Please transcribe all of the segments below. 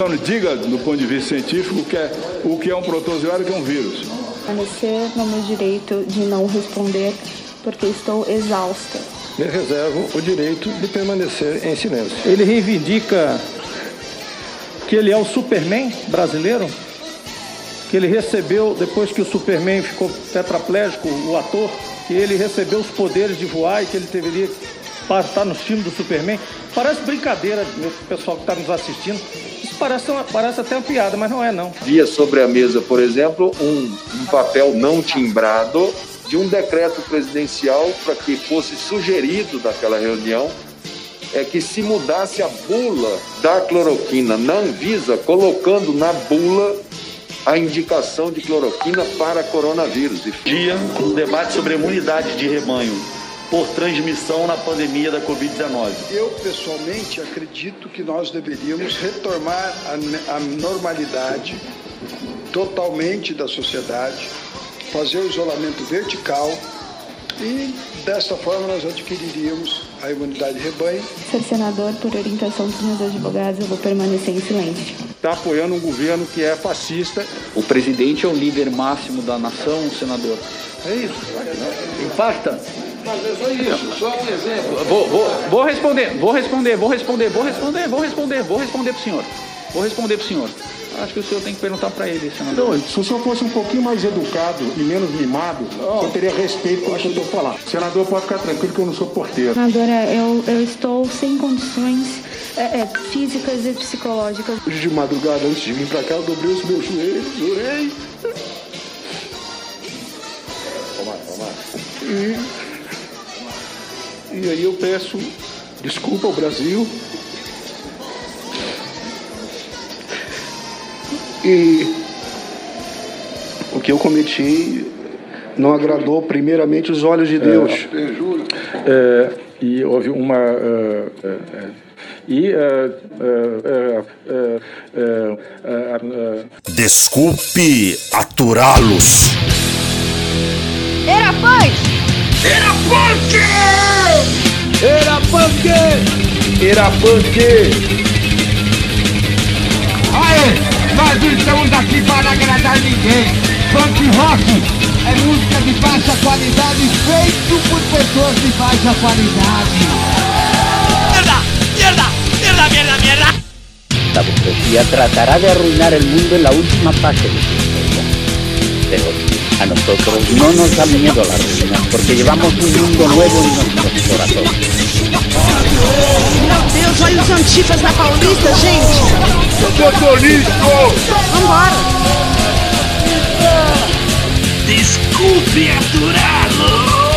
Então, diga, do ponto de vista científico, o que é, o que é um protozoário e o que é um vírus. Permanecer no meu direito de não responder porque estou exausta. Me reservo o direito de permanecer em silêncio. Ele reivindica que ele é o Superman brasileiro, que ele recebeu, depois que o Superman ficou tetraplégico, o ator, que ele recebeu os poderes de voar e que ele deveria estar no filme do Superman. Parece brincadeira, meu pessoal que está nos assistindo. Parece, uma, parece até uma piada, mas não é não. Via sobre a mesa, por exemplo, um, um papel não timbrado de um decreto presidencial para que fosse sugerido daquela reunião é que se mudasse a bula da cloroquina na Anvisa, colocando na bula a indicação de cloroquina para coronavírus. Dia, um debate sobre imunidade de rebanho por transmissão na pandemia da Covid-19. Eu, pessoalmente, acredito que nós deveríamos retomar a, a normalidade totalmente da sociedade, fazer o isolamento vertical e desta forma nós adquiriríamos a imunidade de rebanho. Ser senador, por orientação dos meus advogados, eu vou permanecer em silêncio. Está apoiando um governo que é fascista. O presidente é o líder máximo da nação, senador. É isso. Impacta? Mas é só isso, só um exemplo. Vou, vou, vou responder, vou responder, vou responder, vou responder, vou responder, vou responder para o senhor. Vou responder para o senhor. Acho que o senhor tem que perguntar para ele, senador. Não, se o senhor fosse um pouquinho mais educado e menos mimado, oh, eu teria respeito pelo que eu estou falando. Senador, pode ficar tranquilo que eu não sou porteiro. Senadora, eu, eu estou sem condições é, é, físicas e psicológicas. Hoje de madrugada, antes de vir para cá, eu dobrei os meus joelhos, orei. Toma, toma. E, e aí eu peço desculpa ao Brasil E o que eu cometi não agradou primeiramente os olhos de Deus. É, é, e houve uma. Uh, uh, e. Desculpe aturá-los. Era punk! Era punk! Era punk! Punk! Aê! Nós não estamos aqui para agradar ninguém. Funk rock é música de baixa qualidade feito por pessoas de baixa qualidade. Mierda, mierda, mierda, mierda, mierda. La burguesía tratará de arruinar el mundo en la última fase de su historia. Pero a nosotros no nos da miedo la ruina, porque llevamos un mundo nuevo en nuestros corazones. Meu Deus, olha os antifas na Paulista, gente. Motorista! Vambora. Desculpe aturá-los.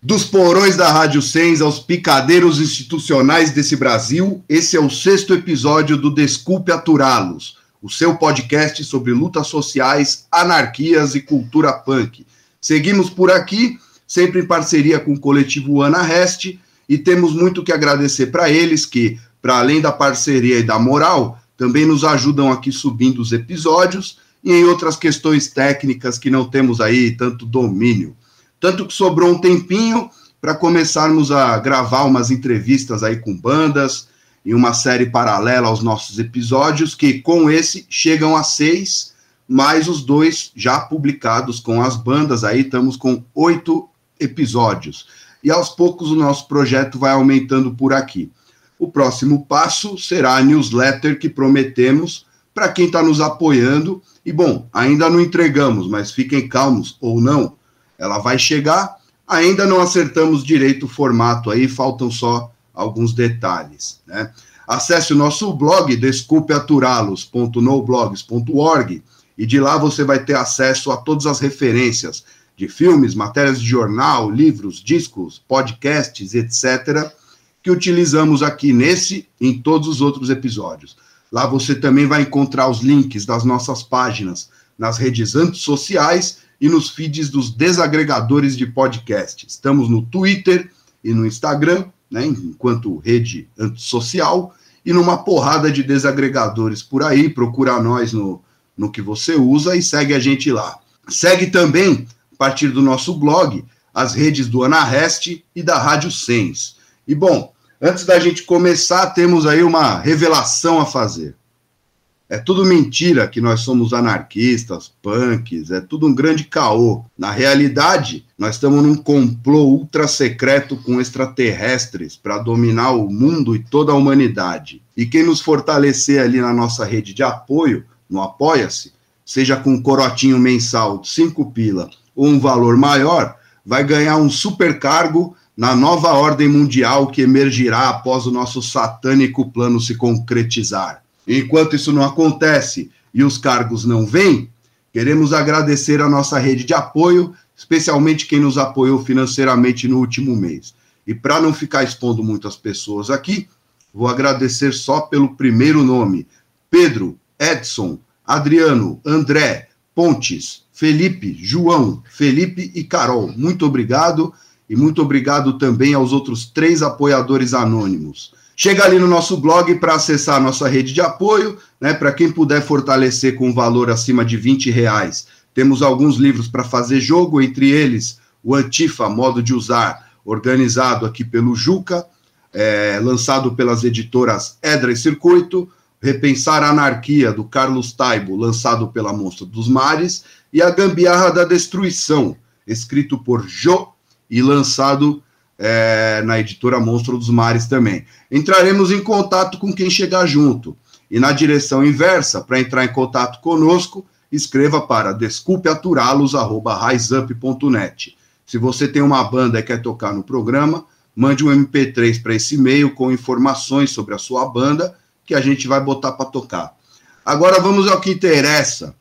Dos porões da Rádio Sens aos picadeiros institucionais desse Brasil, esse é o sexto episódio do Desculpe Aturá-los, o seu podcast sobre lutas sociais, anarquias e cultura punk. Seguimos por aqui, sempre em parceria com o coletivo Ana Reste, e temos muito que agradecer para eles que, para além da parceria e da moral, também nos ajudam aqui subindo os episódios e em outras questões técnicas que não temos aí tanto domínio. Tanto que sobrou um tempinho para começarmos a gravar umas entrevistas aí com bandas e uma série paralela aos nossos episódios, que com esse chegam a seis, mais os dois já publicados com as bandas, aí estamos com oito episódios e aos poucos o nosso projeto vai aumentando por aqui. O próximo passo será a newsletter que prometemos para quem está nos apoiando. E bom, ainda não entregamos, mas fiquem calmos ou não, ela vai chegar. Ainda não acertamos direito o formato aí, faltam só alguns detalhes. Né? Acesse o nosso blog, desculpeaturalos.noblogs.org, e de lá você vai ter acesso a todas as referências de filmes, matérias de jornal, livros, discos, podcasts, etc., que utilizamos aqui nesse e em todos os outros episódios. Lá você também vai encontrar os links das nossas páginas nas redes antissociais e nos feeds dos desagregadores de podcast. Estamos no Twitter e no Instagram, né, enquanto rede antissocial, e numa porrada de desagregadores por aí. Procura nós no, no que você usa e segue a gente lá. Segue também partir do nosso blog, as redes do Anarreste e da Rádio Sens. E bom, Antes da gente começar, temos aí uma revelação a fazer. É tudo mentira que nós somos anarquistas, punks, é tudo um grande caô. Na realidade, nós estamos num complô ultra secreto com extraterrestres para dominar o mundo e toda a humanidade. E quem nos fortalecer ali na nossa rede de apoio, no Apoia-se, seja com um corotinho mensal de 5 pila um valor maior, vai ganhar um super cargo na nova ordem mundial que emergirá após o nosso satânico plano se concretizar. Enquanto isso não acontece e os cargos não vêm, queremos agradecer a nossa rede de apoio, especialmente quem nos apoiou financeiramente no último mês. E para não ficar expondo muitas pessoas aqui, vou agradecer só pelo primeiro nome: Pedro, Edson, Adriano, André, Pontes, Felipe, João, Felipe e Carol. Muito obrigado. E muito obrigado também aos outros três apoiadores anônimos. Chega ali no nosso blog para acessar a nossa rede de apoio, né? Para quem puder fortalecer com valor acima de 20 reais. Temos alguns livros para fazer jogo, entre eles o Antifa, modo de usar, organizado aqui pelo Juca, é, lançado pelas editoras Edra e Circuito, Repensar a Anarquia, do Carlos Taibo, lançado pela Monstro dos Mares, e A Gambiarra da Destruição, escrito por Jo e lançado é, na editora Monstro dos Mares também. Entraremos em contato com quem chegar junto. E na direção inversa, para entrar em contato conosco, escreva para desculpeaturalos.riseup.net. Se você tem uma banda e quer tocar no programa, mande um MP3 para esse e-mail com informações sobre a sua banda que a gente vai botar para tocar. Agora vamos ao que interessa.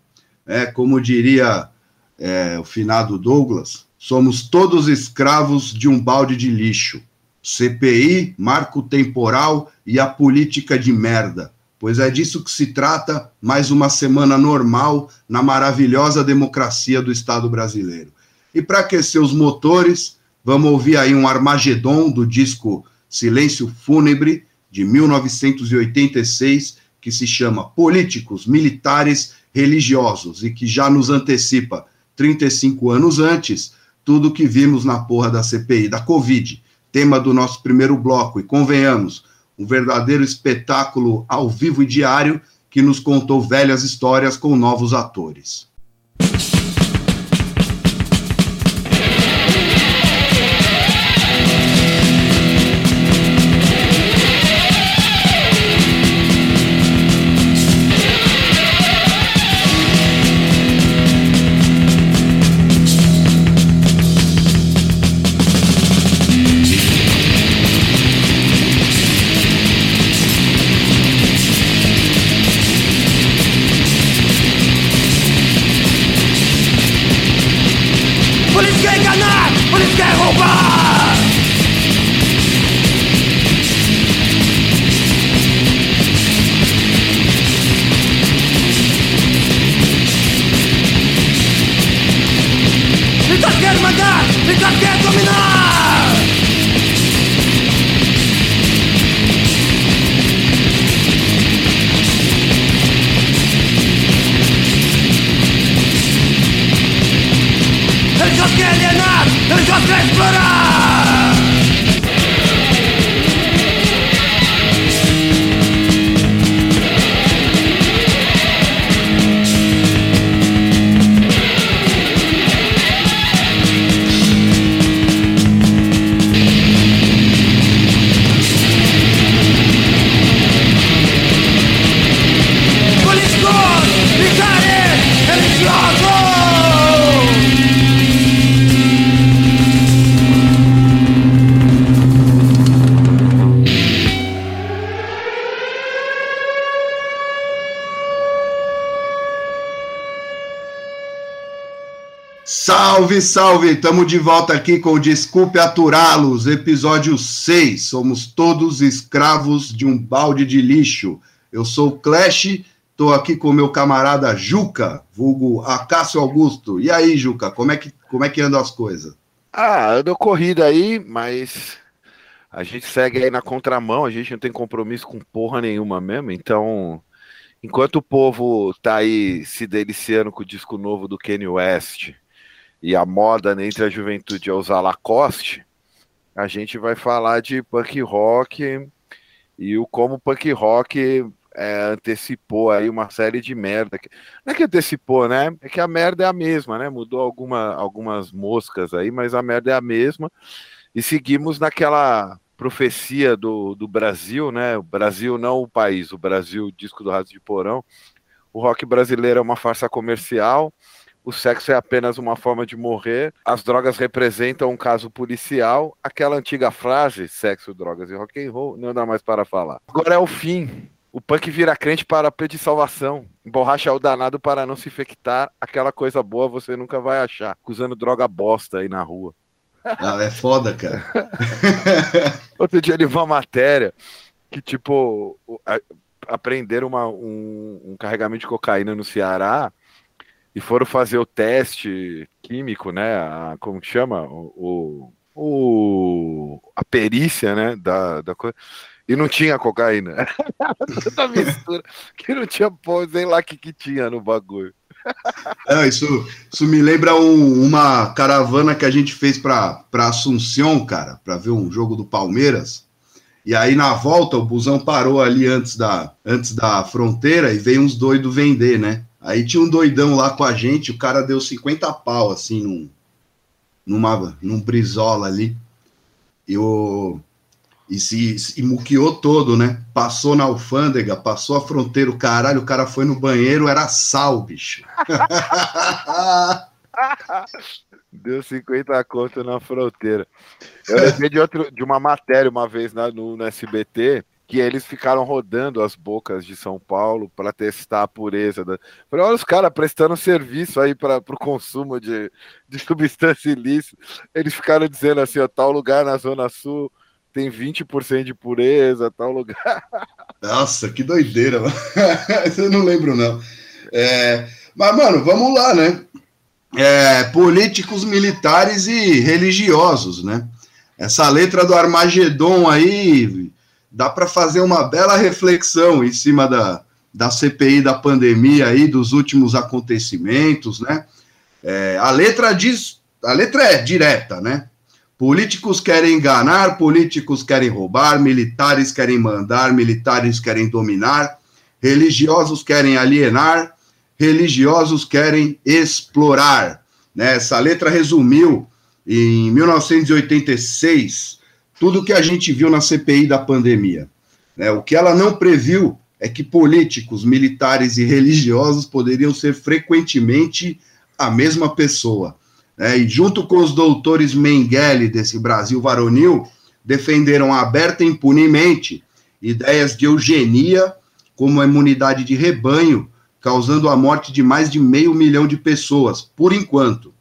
É, como diria é, o finado Douglas, Somos todos escravos de um balde de lixo. CPI, marco temporal e a política de merda. Pois é disso que se trata mais uma semana normal na maravilhosa democracia do Estado brasileiro. E para aquecer os motores, vamos ouvir aí um Armagedon do disco Silêncio Fúnebre, de 1986, que se chama Políticos, Militares, Religiosos, e que já nos antecipa 35 anos antes tudo que vimos na porra da CPI, da Covid, tema do nosso primeiro bloco, e convenhamos, um verdadeiro espetáculo ao vivo e diário que nos contou velhas histórias com novos atores. Salve, salve! Estamos de volta aqui com Desculpe Aturá-los, episódio 6. Somos todos escravos de um balde de lixo. Eu sou o Clash, estou aqui com meu camarada Juca, vulgo Acácio Augusto. E aí, Juca, como é que, como é que andam as coisas? Ah, anda corrida aí, mas a gente segue aí na contramão, a gente não tem compromisso com porra nenhuma mesmo, então enquanto o povo tá aí se deliciando com o disco novo do Kanye West e a moda entre a juventude é usar Lacoste, a gente vai falar de punk rock e o como o punk rock é, antecipou aí uma série de merda. Não é que antecipou, né? É que a merda é a mesma, né? Mudou alguma, algumas moscas aí, mas a merda é a mesma. E seguimos naquela profecia do, do Brasil, né? O Brasil não o país, o Brasil, disco do Rato de Porão. O rock brasileiro é uma farsa comercial o sexo é apenas uma forma de morrer, as drogas representam um caso policial, aquela antiga frase, sexo, drogas e rock and roll, não dá mais para falar. Agora é o fim. O punk vira crente para pedir salvação. Borracha é o danado para não se infectar. Aquela coisa boa você nunca vai achar. Usando droga bosta aí na rua. Ah, é foda, cara. Outro dia ele viu uma matéria que, tipo, aprenderam uma, um, um carregamento de cocaína no Ceará e foram fazer o teste químico, né? A, como que chama? O, o, a perícia, né? Da, da coisa. E não tinha cocaína. Tanta mistura que não tinha, pô, sei lá o que, que tinha no bagulho. Não, isso, isso me lembra um, uma caravana que a gente fez para Assunção, cara, para ver um jogo do Palmeiras. E aí na volta o busão parou ali antes da, antes da fronteira e veio uns doidos vender, né? Aí tinha um doidão lá com a gente, o cara deu 50 pau, assim, num, numa, num brisola ali. E, o, e se e muqueou todo, né? Passou na alfândega, passou a fronteira, o caralho, o cara foi no banheiro, era sal, bicho. Deu 50 conto na fronteira. Eu lembrei de, outro, de uma matéria uma vez na, no, no SBT, que eles ficaram rodando as bocas de São Paulo para testar a pureza. Da... Falei, olha os caras prestando serviço aí para o consumo de, de substância ilícita. Eles ficaram dizendo assim, ó, tal lugar na Zona Sul tem 20% de pureza, tal lugar. Nossa, que doideira, mano. Eu não lembro, não. É... Mas, mano, vamos lá, né? É, políticos militares e religiosos, né? Essa letra do Armagedon aí dá para fazer uma bela reflexão em cima da, da CPI da pandemia aí, dos últimos acontecimentos, né? É, a letra diz, a letra é direta, né? Políticos querem enganar, políticos querem roubar, militares querem mandar, militares querem dominar, religiosos querem alienar, religiosos querem explorar. Né? Essa letra resumiu em 1986 tudo que a gente viu na CPI da pandemia. Né? O que ela não previu é que políticos, militares e religiosos poderiam ser frequentemente a mesma pessoa. Né? E junto com os doutores Mengele desse Brasil varonil, defenderam aberta e impunemente ideias de eugenia como a imunidade de rebanho, causando a morte de mais de meio milhão de pessoas, por enquanto.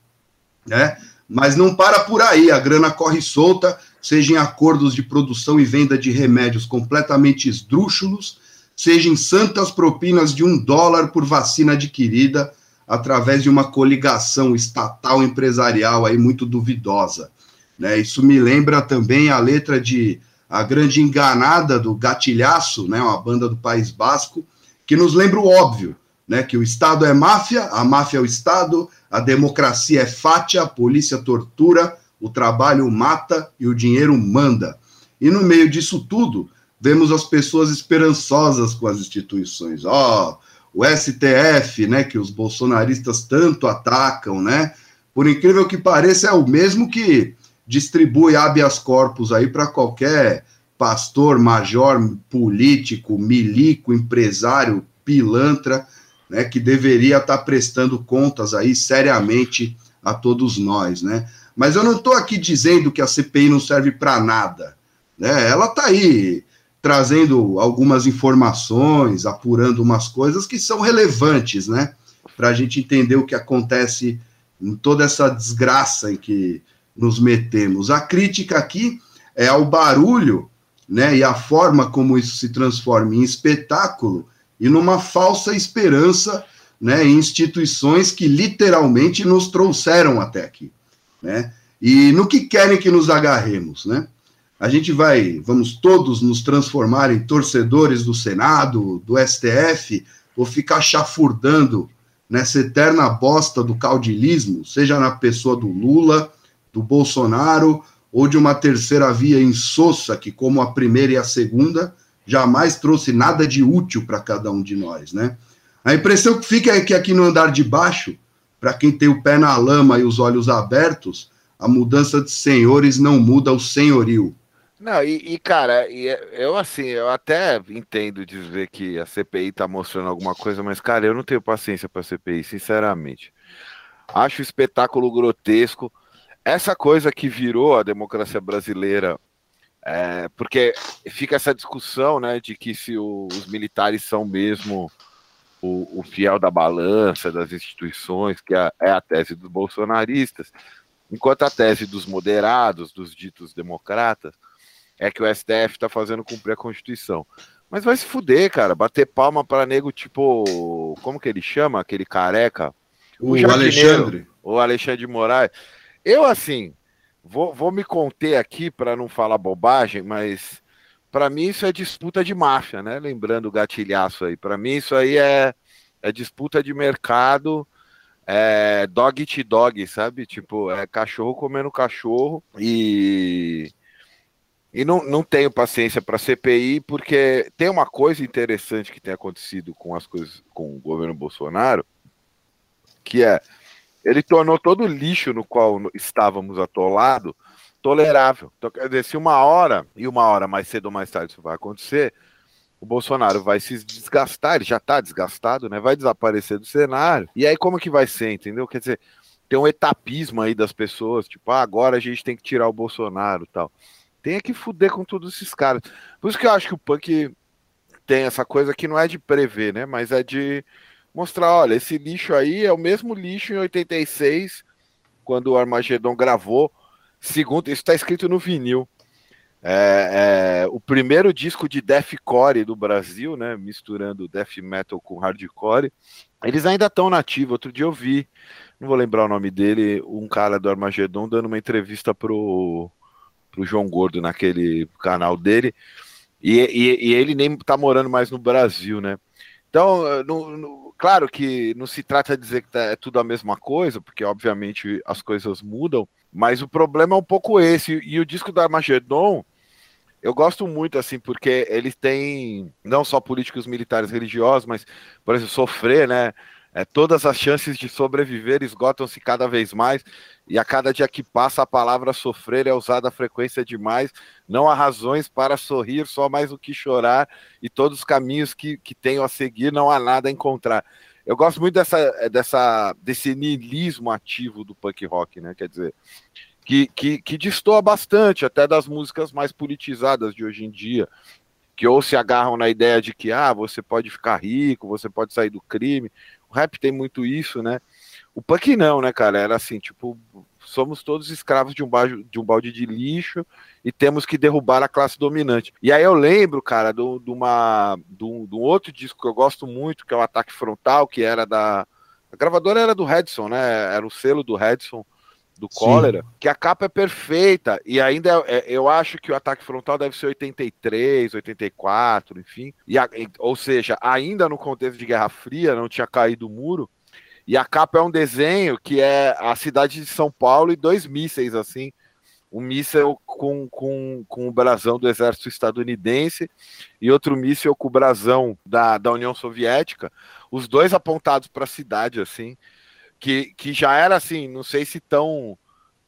Né? Mas não para por aí, a grana corre solta seja em acordos de produção e venda de remédios completamente esdrúxulos, seja em santas propinas de um dólar por vacina adquirida através de uma coligação estatal empresarial aí muito duvidosa. Né? Isso me lembra também a letra de A Grande Enganada do Gatilhaço, né? uma banda do País Basco, que nos lembra o óbvio, né? que o Estado é máfia, a máfia é o Estado, a democracia é fátia, a polícia tortura, o trabalho mata e o dinheiro manda. E no meio disso tudo, vemos as pessoas esperançosas com as instituições. Ó, oh, o STF, né, que os bolsonaristas tanto atacam, né? Por incrível que pareça, é o mesmo que distribui habeas corpus aí para qualquer pastor, major, político, milico, empresário, pilantra, né, que deveria estar tá prestando contas aí seriamente a todos nós, né? Mas eu não estou aqui dizendo que a CPI não serve para nada. Né? Ela está aí trazendo algumas informações, apurando umas coisas que são relevantes, né? Para a gente entender o que acontece em toda essa desgraça em que nos metemos. A crítica aqui é ao barulho, né? E a forma como isso se transforma em espetáculo e numa falsa esperança, né? Em instituições que literalmente nos trouxeram até aqui né? E no que querem que nos agarremos, né? A gente vai, vamos todos nos transformar em torcedores do Senado, do STF, ou ficar chafurdando nessa eterna bosta do caudilismo, seja na pessoa do Lula, do Bolsonaro ou de uma terceira via insossa que, como a primeira e a segunda, jamais trouxe nada de útil para cada um de nós, né? A impressão que fica é que aqui no andar de baixo, para quem tem o pé na lama e os olhos abertos, a mudança de senhores não muda o senhorio. Não, e, e, cara, e eu assim, eu até entendo dizer que a CPI tá mostrando alguma coisa, mas, cara, eu não tenho paciência pra CPI, sinceramente. Acho espetáculo grotesco. Essa coisa que virou a democracia brasileira, é, porque fica essa discussão, né, de que se o, os militares são mesmo o, o, fiel da balança das instituições, que é, é a tese dos bolsonaristas, enquanto a tese dos moderados, dos ditos democratas, é que o STF está fazendo cumprir a Constituição. Mas vai se fuder, cara. Bater palma para nego tipo. Como que ele chama? Aquele careca? O, o Alexandre. O Alexandre de Moraes. Eu, assim, vou, vou me conter aqui para não falar bobagem, mas para mim isso é disputa de máfia, né? Lembrando o gatilhaço aí. Para mim isso aí é, é disputa de mercado. É dog to dog, sabe? Tipo, é cachorro comendo cachorro e e não, não tenho paciência para CPI, porque tem uma coisa interessante que tem acontecido com as coisas com o governo Bolsonaro, que é ele tornou todo o lixo no qual estávamos atolados tolerável. Então, quer dizer, se uma hora, e uma hora mais cedo ou mais tarde isso vai acontecer, o Bolsonaro vai se desgastar, ele já está desgastado, né? Vai desaparecer do cenário. E aí como que vai ser, entendeu? Quer dizer, tem um etapismo aí das pessoas, tipo, ah, agora a gente tem que tirar o Bolsonaro, tal tem que fuder com todos esses caras. Por isso que eu acho que o punk tem essa coisa que não é de prever, né? Mas é de mostrar, olha, esse lixo aí é o mesmo lixo em 86, quando o Armagedon gravou. Segundo, isso está escrito no vinil. É, é, o primeiro disco de deathcore do Brasil, né? Misturando death metal com hardcore. Eles ainda estão nativos. Outro dia eu vi, não vou lembrar o nome dele, um cara do Armagedon dando uma entrevista pro pro João Gordo naquele canal dele. E, e, e ele nem tá morando mais no Brasil, né? Então, no, no, claro que não se trata de dizer que tá, é tudo a mesma coisa, porque obviamente as coisas mudam, mas o problema é um pouco esse. E o disco da Armagedon, eu gosto muito, assim, porque ele tem não só políticos militares religiosos, mas, por exemplo, sofrer, né? É, todas as chances de sobreviver esgotam-se cada vez mais, e a cada dia que passa a palavra sofrer é usada a frequência demais. Não há razões para sorrir, só mais o que chorar, e todos os caminhos que, que tenho a seguir não há nada a encontrar. Eu gosto muito dessa, dessa, desse niilismo ativo do punk rock, né? Quer dizer, que, que, que bastante até das músicas mais politizadas de hoje em dia, que ou se agarram na ideia de que ah, você pode ficar rico, você pode sair do crime, o rap tem muito isso, né? O punk não, né, cara? Era assim, tipo, somos todos escravos de um, balde, de um balde de lixo e temos que derrubar a classe dominante. E aí eu lembro, cara, de do, do uma, do, do outro disco que eu gosto muito, que é o Ataque Frontal, que era da. A gravadora era do Redson, né? Era o selo do Redson, do Cólera, que a capa é perfeita. E ainda é, eu acho que o Ataque Frontal deve ser 83, 84, enfim. E a, ou seja, ainda no contexto de Guerra Fria, não tinha caído o muro. E a capa é um desenho que é a cidade de São Paulo e dois mísseis, assim. Um míssel com, com, com o brasão do exército estadunidense e outro míssel com o brasão da, da União Soviética, os dois apontados para a cidade, assim, que, que já era assim, não sei se tão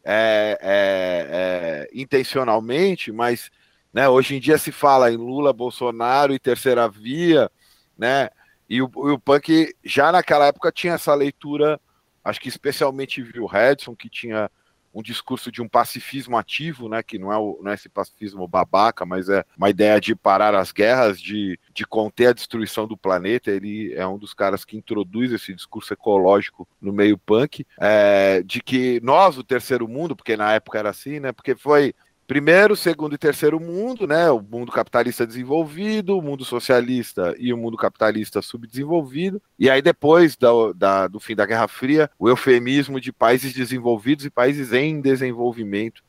é, é, é, intencionalmente, mas né, hoje em dia se fala em Lula, Bolsonaro e terceira via, né? E o, o punk já naquela época tinha essa leitura, acho que especialmente viu o Redson, que tinha um discurso de um pacifismo ativo, né, que não é, o, não é esse pacifismo babaca, mas é uma ideia de parar as guerras, de, de conter a destruição do planeta. Ele é um dos caras que introduz esse discurso ecológico no meio punk, é, de que nós, o terceiro mundo, porque na época era assim, né, porque foi primeiro, segundo e terceiro mundo, né? O mundo capitalista desenvolvido, o mundo socialista e o mundo capitalista subdesenvolvido. E aí, depois da, da, do fim da Guerra Fria, o eufemismo de países desenvolvidos e países em desenvolvimento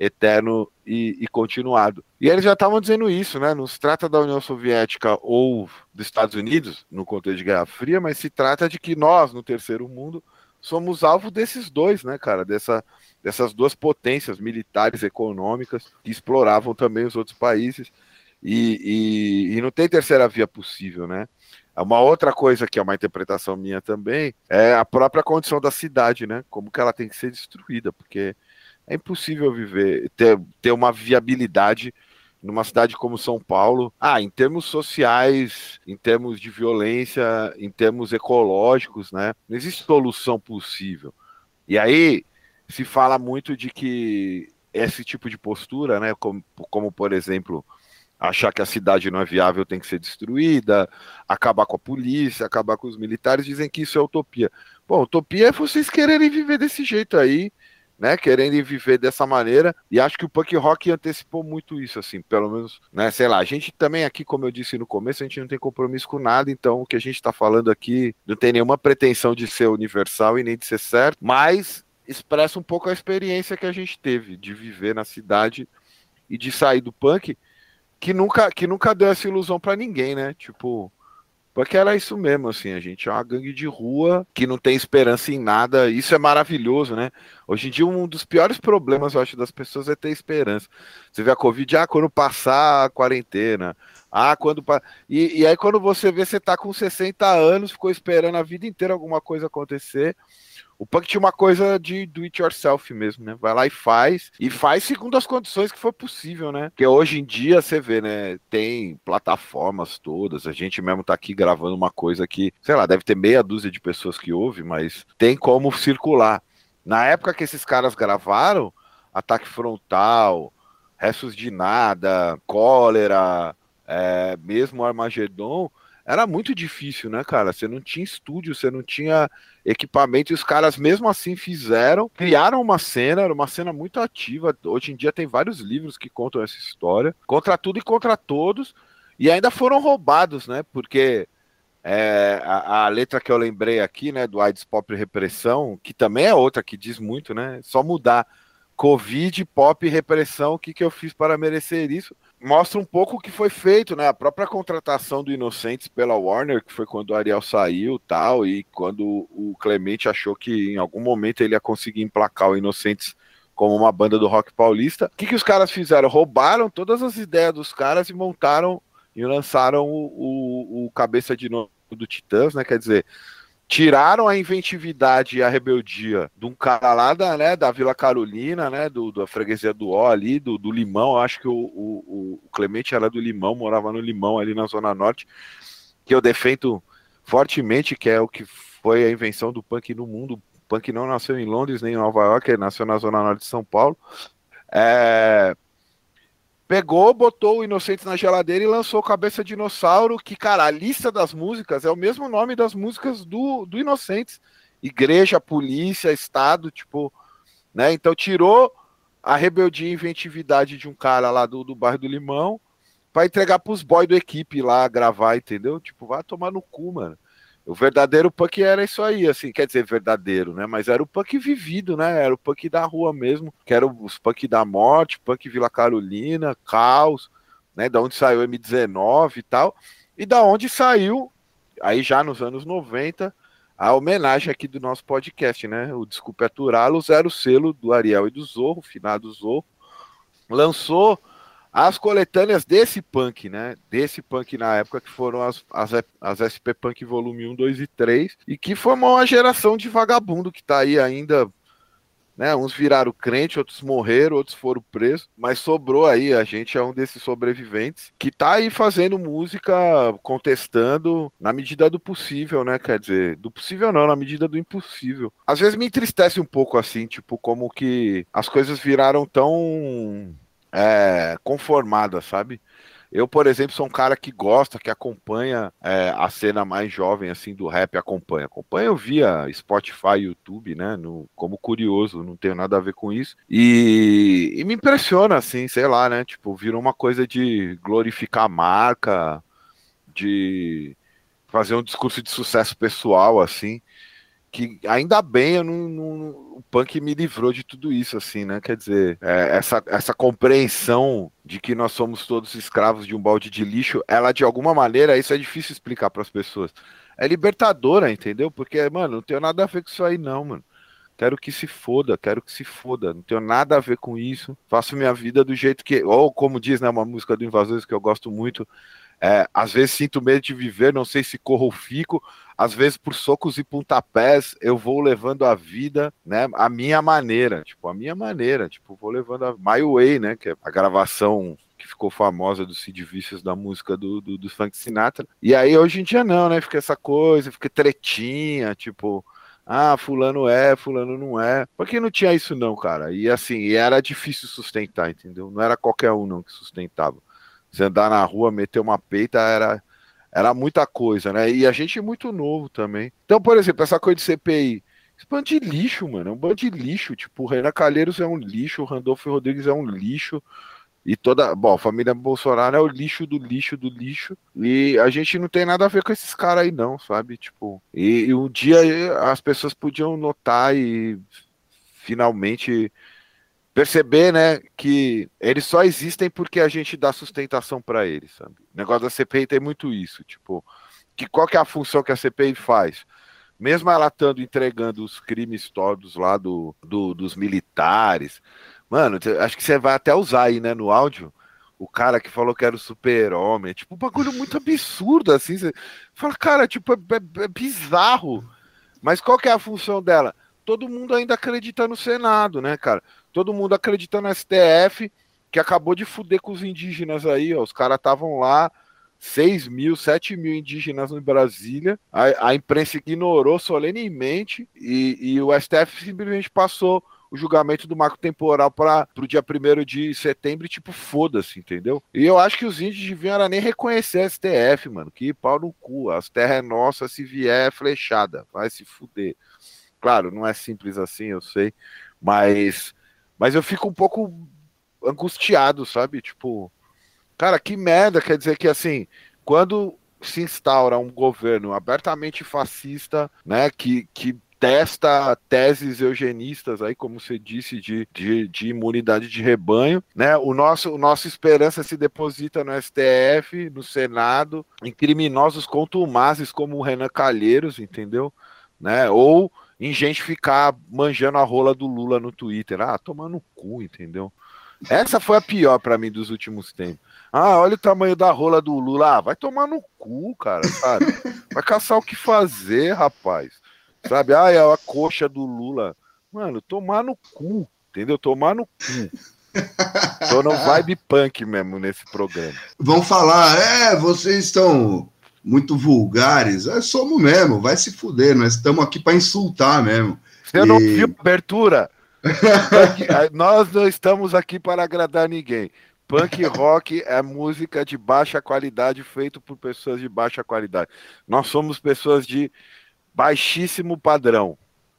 eterno e, e, continuado. E eles já estavam dizendo isso, né? Não se trata da União Soviética ou dos Estados Unidos, no contexto de Guerra Fria, mas se trata de que nós, no terceiro mundo, somos alvo desses dois, né, cara? Dessa, dessas duas potências militares econômicas que exploravam também os outros países. E, e, e não tem terceira via possível, né? Uma outra coisa que é uma interpretação minha também é a própria condição da cidade, né? Como que ela tem que ser destruída, porque é impossível viver, ter, ter uma viabilidade numa cidade como São Paulo, ah, em termos sociais, em termos de violência, em termos ecológicos, né? Não existe solução possível. E aí se fala muito de que esse tipo de postura, né, como, como por exemplo, achar que a cidade não é viável tem que ser destruída, acabar com a polícia, acabar com os militares, dizem que isso é utopia. Bom, utopia é vocês quererem viver desse jeito aí, né, querendo viver dessa maneira, e acho que o punk rock antecipou muito isso, assim, pelo menos, né, sei lá, a gente também aqui, como eu disse no começo, a gente não tem compromisso com nada, então o que a gente está falando aqui não tem nenhuma pretensão de ser universal e nem de ser certo, mas expressa um pouco a experiência que a gente teve de viver na cidade e de sair do punk, que nunca, que nunca deu essa ilusão para ninguém, né, tipo... Porque era isso mesmo, assim, a gente é uma gangue de rua que não tem esperança em nada, isso é maravilhoso, né? Hoje em dia, um dos piores problemas, eu acho, das pessoas é ter esperança. Você vê a Covid, ah, quando passar a quarentena, ah, quando. E, e aí, quando você vê, você tá com 60 anos, ficou esperando a vida inteira alguma coisa acontecer. O punk tinha uma coisa de do it yourself mesmo, né? Vai lá e faz. E faz segundo as condições que for possível, né? Porque hoje em dia você vê, né? Tem plataformas todas. A gente mesmo tá aqui gravando uma coisa que, sei lá, deve ter meia dúzia de pessoas que ouvem, mas tem como circular. Na época que esses caras gravaram, ataque frontal, restos de nada, cólera, é, mesmo Armagedon, era muito difícil, né, cara? Você não tinha estúdio, você não tinha equipamento, e os caras mesmo assim fizeram, criaram uma cena, era uma cena muito ativa. Hoje em dia tem vários livros que contam essa história, contra tudo e contra todos, e ainda foram roubados, né? Porque é, a, a, letra que eu lembrei aqui, né, do AIDS Pop Repressão, que também é outra que diz muito, né? Só mudar Covid, Pop Repressão, o que, que eu fiz para merecer isso? Mostra um pouco o que foi feito, né? A própria contratação do Inocentes pela Warner, que foi quando o Ariel saiu tal, e quando o Clemente achou que em algum momento ele ia conseguir emplacar o Inocentes como uma banda do rock paulista. O que, que os caras fizeram? Roubaram todas as ideias dos caras e montaram e lançaram o, o, o Cabeça de Novo do Titãs, né? Quer dizer, tiraram a inventividade e a rebeldia de um cara lá da, né, da Vila Carolina, né, do, da freguesia do O ali, do, do Limão, eu acho que o, o, o, Clemente era do Limão, morava no Limão ali na Zona Norte, que eu defendo fortemente, que é o que foi a invenção do punk no mundo. O punk não nasceu em Londres nem em Nova York, ele nasceu na Zona Norte de São Paulo. É, pegou, botou o Inocentes na geladeira e lançou Cabeça Dinossauro, que, cara, a lista das músicas é o mesmo nome das músicas do, do Inocentes. Igreja, polícia, Estado, tipo, né? Então tirou a rebeldia e inventividade de um cara lá do, do bairro do Limão para entregar pros boys do equipe lá gravar, entendeu? Tipo, vai tomar no cu, mano. O verdadeiro punk era isso aí, assim, quer dizer, verdadeiro, né? Mas era o punk vivido, né? Era o punk da rua mesmo, que era os punk da morte, punk Vila Carolina, Caos, né? Da onde saiu M19 e tal. E da onde saiu, aí já nos anos 90, a homenagem aqui do nosso podcast, né? O Desculpe Aturá-los era o selo do Ariel e do Zorro, finado Zorro. Lançou as coletâneas desse punk, né? Desse punk na época, que foram as, as, as SP Punk Volume 1, 2 e 3, e que formou uma geração de vagabundo que tá aí ainda. Né, uns viraram crente, outros morreram, outros foram presos, mas sobrou aí, a gente é um desses sobreviventes que tá aí fazendo música, contestando na medida do possível, né? Quer dizer, do possível não, na medida do impossível. Às vezes me entristece um pouco assim, tipo, como que as coisas viraram tão é, conformada, sabe? Eu, por exemplo, sou um cara que gosta, que acompanha é, a cena mais jovem assim do rap, acompanha. Acompanha eu via Spotify, YouTube, né? No, como curioso, não tenho nada a ver com isso. E, e me impressiona, assim, sei lá, né? Tipo, virou uma coisa de glorificar a marca, de fazer um discurso de sucesso pessoal, assim que ainda bem eu não, não, o punk me livrou de tudo isso, assim, né? Quer dizer, é, essa, essa compreensão de que nós somos todos escravos de um balde de lixo, ela de alguma maneira, isso é difícil explicar para as pessoas. É libertadora, entendeu? Porque, mano, não tenho nada a ver com isso aí, não, mano. Quero que se foda, quero que se foda. Não tenho nada a ver com isso. Faço minha vida do jeito que. Ou como diz, né, uma música do Invasores que eu gosto muito. É, às vezes sinto medo de viver, não sei se corro ou fico. Às vezes, por socos e pontapés, eu vou levando a vida, né? A minha maneira. Tipo, a minha maneira. Tipo, vou levando a My Way, né? Que é a gravação que ficou famosa do Sid Vicious da música do, do, do Frank Sinatra. E aí, hoje em dia, não, né? Fica essa coisa, fica tretinha, tipo ah, fulano é, fulano não é. Porque não tinha isso não, cara. E assim, era difícil sustentar, entendeu? Não era qualquer um não que sustentava. Você andar na rua, meter uma peita, era, era muita coisa, né? E a gente é muito novo também. Então, por exemplo, essa coisa de CPI, esse bando de lixo, mano, é um bando de lixo. Tipo, o Renan Calheiros é um lixo, o Randolfo Rodrigues é um lixo. E toda. Bom, a família Bolsonaro é o lixo do lixo do lixo. E a gente não tem nada a ver com esses caras aí, não, sabe? Tipo. E, e um dia as pessoas podiam notar e finalmente perceber, né, que eles só existem porque a gente dá sustentação para eles, sabe? O negócio da CPI tem muito isso, tipo, que qual que é a função que a CPI faz? Mesmo ela estando entregando os crimes todos lá do, do dos militares, Mano, acho que você vai até usar aí, né, no áudio. O cara que falou que era o super-homem. Tipo, um bagulho muito absurdo, assim. Você fala, cara, tipo, é, é, é bizarro. Mas qual que é a função dela? Todo mundo ainda acredita no Senado, né, cara? Todo mundo acredita no STF, que acabou de fuder com os indígenas aí, ó. Os caras estavam lá, 6 mil, 7 mil indígenas em Brasília. A, a imprensa ignorou solenemente e, e o STF simplesmente passou o julgamento do marco temporal para o dia 1 de setembro, tipo, foda-se, entendeu? E eu acho que os índios deviam era nem reconhecer a STF, mano. Que pau no cu. As terras é nossa, se vier é flechada. Vai se fuder. Claro, não é simples assim, eu sei. Mas, mas eu fico um pouco angustiado, sabe? Tipo, cara, que merda. Quer dizer que, assim, quando se instaura um governo abertamente fascista, né, que, que testa teses eugenistas aí, como você disse, de, de, de, imunidade de rebanho, né? O nosso, o nossa esperança se deposita no STF, no Senado, em criminosos contumazes como o Renan Calheiros, entendeu? Né? Ou em gente ficar manjando a rola do Lula no Twitter. Ah, tomando cu, entendeu? Essa foi a pior para mim dos últimos tempos. Ah, olha o tamanho da rola do Lula. Ah, vai tomar no cu, cara, sabe? Vai caçar o que fazer, rapaz. Sabe? Ah, é a coxa do Lula. Mano, tomar no cu, entendeu? Tomar no cu. Tô no vibe punk mesmo nesse programa. Vão falar, é, vocês estão muito vulgares. É, somos mesmo, vai se fuder, nós estamos aqui para insultar mesmo. Você e... não viu abertura? nós não estamos aqui para agradar ninguém. Punk rock é música de baixa qualidade, feito por pessoas de baixa qualidade. Nós somos pessoas de baixíssimo padrão.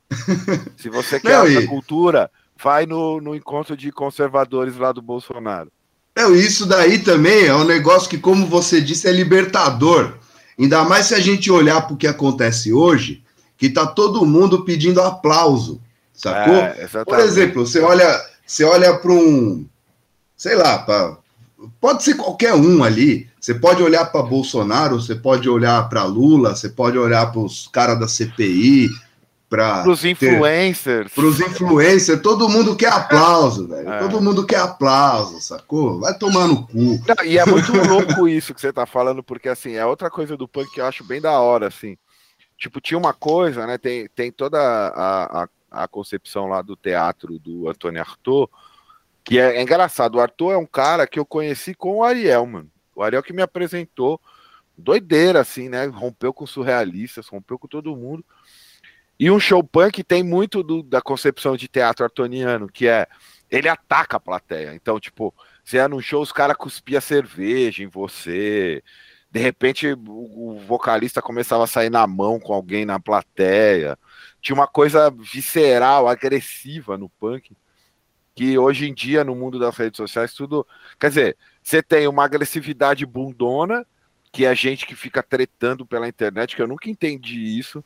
Se você quer essa cultura, vai no, no encontro de conservadores lá do Bolsonaro. Não, isso daí também é um negócio que, como você disse, é libertador. Ainda mais se a gente olhar para o que acontece hoje, que tá todo mundo pedindo aplauso, sacou? É, Por exemplo, você olha, você olha para um, sei lá, pra, pode ser qualquer um ali. Você pode olhar para Bolsonaro, você pode olhar para Lula, você pode olhar para os caras da CPI, para os influencers. Para os influencers, todo mundo quer aplauso, velho. É. Todo mundo quer aplauso, sacou? Vai tomar no cu. Não, e é muito louco isso que você tá falando, porque assim, é outra coisa do punk que eu acho bem da hora, assim. Tipo, tinha uma coisa, né? Tem, tem toda a, a, a concepção lá do teatro do Antônio Arthur, que é, é, engraçado, o Arthur é um cara que eu conheci com o Ariel, mano. O Ariel que me apresentou, doideira, assim, né? Rompeu com surrealistas, rompeu com todo mundo. E um show punk tem muito do, da concepção de teatro artoniano, que é ele ataca a plateia. Então, tipo, você ia num show, os caras cuspia cerveja em você. De repente, o, o vocalista começava a sair na mão com alguém na plateia. Tinha uma coisa visceral, agressiva no punk que hoje em dia, no mundo das redes sociais, tudo. Quer dizer, você tem uma agressividade bundona, que é gente que fica tretando pela internet, que eu nunca entendi isso.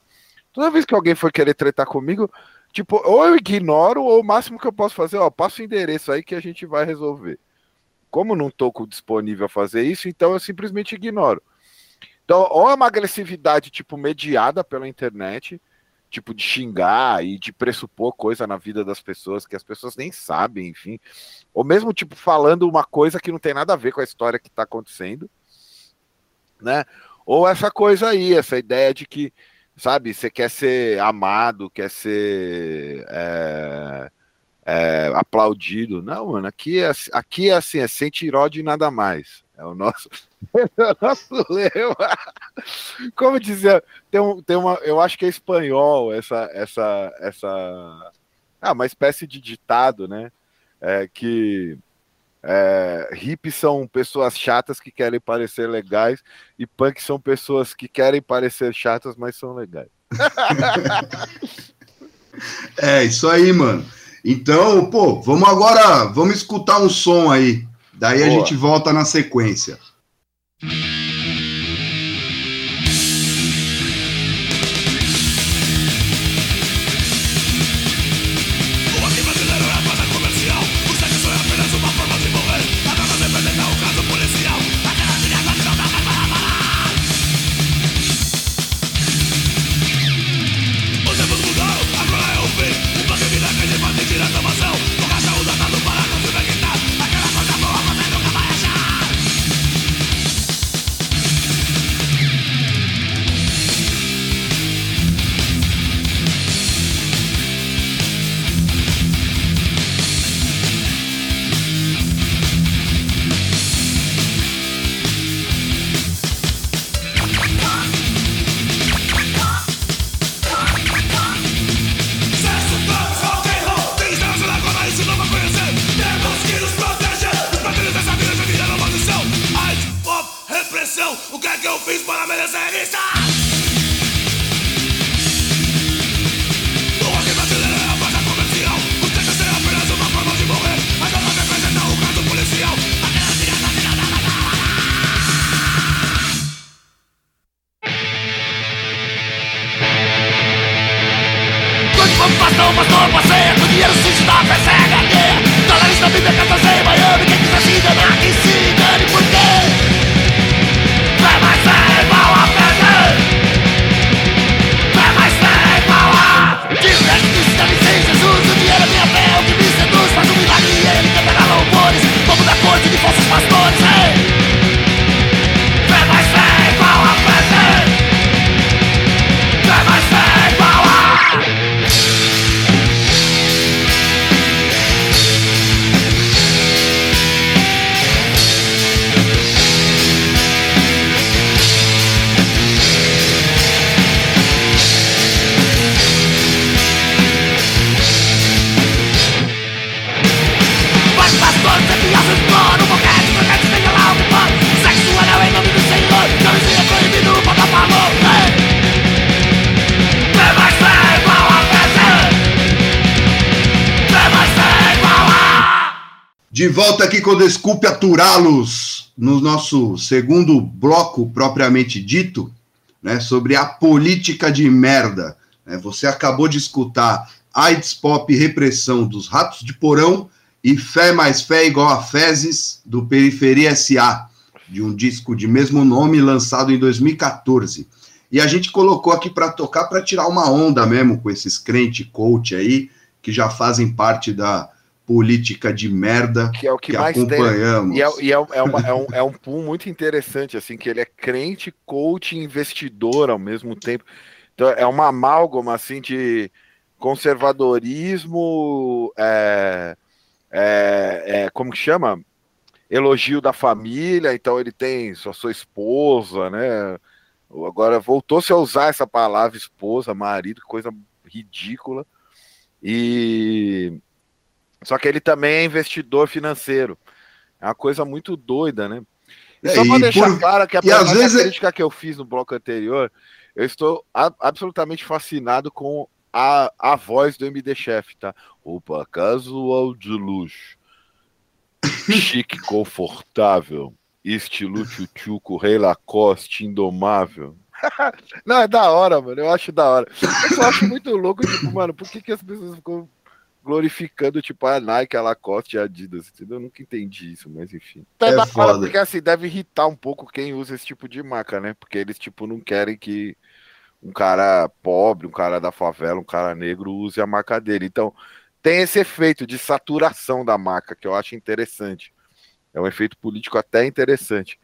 Toda vez que alguém for querer tretar comigo, tipo, ou eu ignoro, ou o máximo que eu posso fazer, ó, passa o endereço aí que a gente vai resolver. Como não tô disponível a fazer isso, então eu simplesmente ignoro. Então, ou é uma agressividade, tipo, mediada pela internet, tipo, de xingar e de pressupor coisa na vida das pessoas que as pessoas nem sabem, enfim. Ou mesmo, tipo, falando uma coisa que não tem nada a ver com a história que tá acontecendo, né? Ou essa coisa aí, essa ideia de que, sabe, você quer ser amado, quer ser é, é, aplaudido. Não, mano, aqui é, aqui é assim, é sem tiróide e nada mais. É o nosso, é o nosso lema. Como dizer, tem, um, tem uma, eu acho que é espanhol essa, essa, essa, ah, uma espécie de ditado, né? É, que é, hippies são pessoas chatas que querem parecer legais e punk são pessoas que querem parecer chatas, mas são legais. É, isso aí, mano. Então, pô, vamos agora, vamos escutar um som aí. Daí a Boa. gente volta na sequência. Repressão, volta aqui com Desculpe Aturá-los, no nosso segundo bloco propriamente dito, né, sobre a política de merda. né? Você acabou de escutar AIDS Pop Repressão dos Ratos de Porão e Fé Mais Fé igual a Fezes, do Periferia SA, de um disco de mesmo nome lançado em 2014. E a gente colocou aqui para tocar para tirar uma onda mesmo com esses crente coach aí, que já fazem parte da política de merda que é o que, mais acompanhamos. tem. E, é, e é, é, uma- é um, é um pool muito interessante, assim, que ele é crente, coach e investidor ao mesmo tempo. Então é uma amálgama assim de conservadorismo, é, é, é, como que chama? Elogio da família, então ele tem sua, sua esposa, né? Agora voltou-se a usar essa palavra esposa, marido, que coisa ridícula. E só que ele também é investidor financeiro. É uma coisa muito doida, né? E É, só para deixar por- claro que da vezes é- crítica que eu fiz no bloco anterior, eu estou a- absolutamente fascinado com a, a voz do MD Chef, tá? Opa, casual de luxo. Chique, confortável. Estilo tchutchuco, rei Lacoste, indomável. Não, é da hora, mano. Eu acho da hora. Eu só acho muito louco, tipo, mano, por que, que as pessoas ficam glorificando, tipo, a Nike, a Lacoste e a Adidas, entendeu? Eu nunca entendi isso, mas enfim. É, é da hora, porque assim, deve irritar um pouco quem usa esse tipo de marca, né? Porque eles, tipo, não querem que um cara pobre, um cara da favela, um cara negro use a marca dele. Então, tem esse efeito de saturação da marca, que eu acho interessante. É um efeito político até interessante.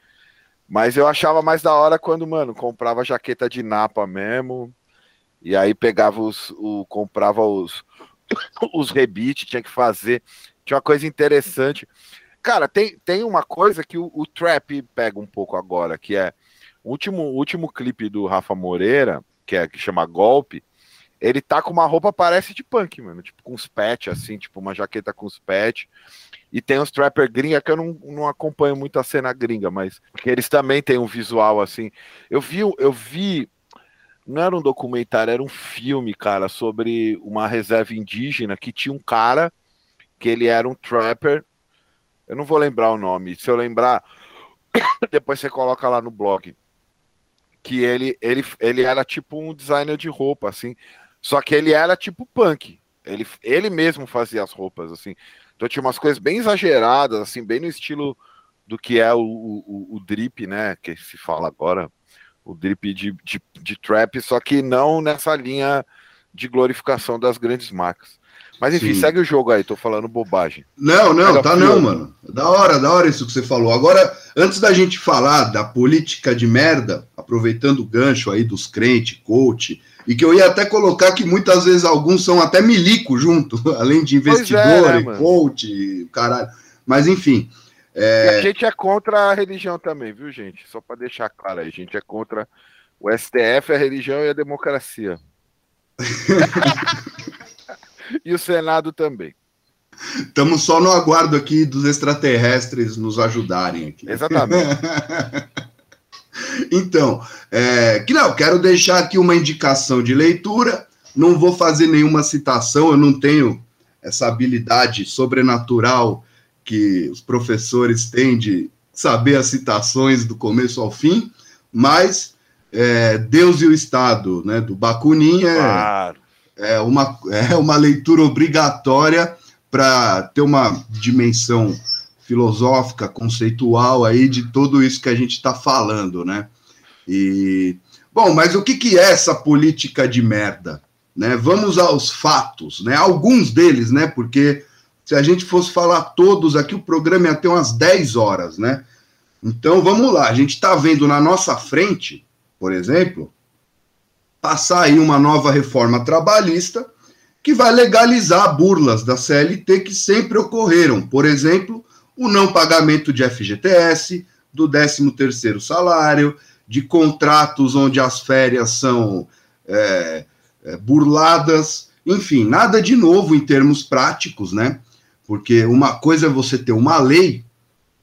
Mas eu achava mais da hora quando, mano, comprava jaqueta de napa mesmo. E aí pegava os. O, comprava os, os rebites, tinha que fazer. Tinha uma coisa interessante. Cara, tem, tem uma coisa que o, o Trap pega um pouco agora, que é o último, último clipe do Rafa Moreira, que é que chama Golpe. Ele tá com uma roupa parece de punk, mano, tipo com os pets assim, tipo uma jaqueta com os pets. E tem os trapper gringa que eu não, não acompanho muito a cena gringa, mas que eles também têm um visual assim. Eu vi, eu vi, não era um documentário, era um filme, cara, sobre uma reserva indígena que tinha um cara que ele era um trapper. Eu não vou lembrar o nome. Se eu lembrar, depois você coloca lá no blog. Que ele, ele, ele era tipo um designer de roupa, assim. Só que ele era tipo punk. Ele, ele mesmo fazia as roupas, assim. Então tinha umas coisas bem exageradas, assim, bem no estilo do que é o, o, o drip, né? Que se fala agora, o drip de, de, de trap, só que não nessa linha de glorificação das grandes marcas. Mas enfim, Sim. segue o jogo aí, tô falando bobagem. Não, não, Pega tá não, mano. Da hora, da hora isso que você falou. Agora, antes da gente falar da política de merda, aproveitando o gancho aí dos crentes, coach, e que eu ia até colocar que muitas vezes alguns são até milico junto, além de investidor é, né, e coach, caralho. Mas enfim. É... a gente é contra a religião também, viu, gente? Só para deixar claro a gente é contra o STF, a religião e a democracia. e o Senado também. Estamos só no aguardo aqui dos extraterrestres nos ajudarem aqui. Exatamente. Então, é, que não, quero deixar aqui uma indicação de leitura. Não vou fazer nenhuma citação, eu não tenho essa habilidade sobrenatural que os professores têm de saber as citações do começo ao fim, mas é, Deus e o Estado, né, do Bakunin é, claro. é, uma, é uma leitura obrigatória para ter uma dimensão filosófica, conceitual aí de tudo isso que a gente está falando, né? E bom, mas o que, que é essa política de merda? Né? Vamos aos fatos, né? Alguns deles, né? Porque se a gente fosse falar todos aqui, o programa ia ter umas 10 horas, né? Então vamos lá, a gente está vendo na nossa frente, por exemplo, passar aí uma nova reforma trabalhista que vai legalizar burlas da CLT que sempre ocorreram. Por exemplo, o não pagamento de FGTS, do 13º salário, de contratos onde as férias são é, é, burladas, enfim, nada de novo em termos práticos, né? Porque uma coisa é você ter uma lei,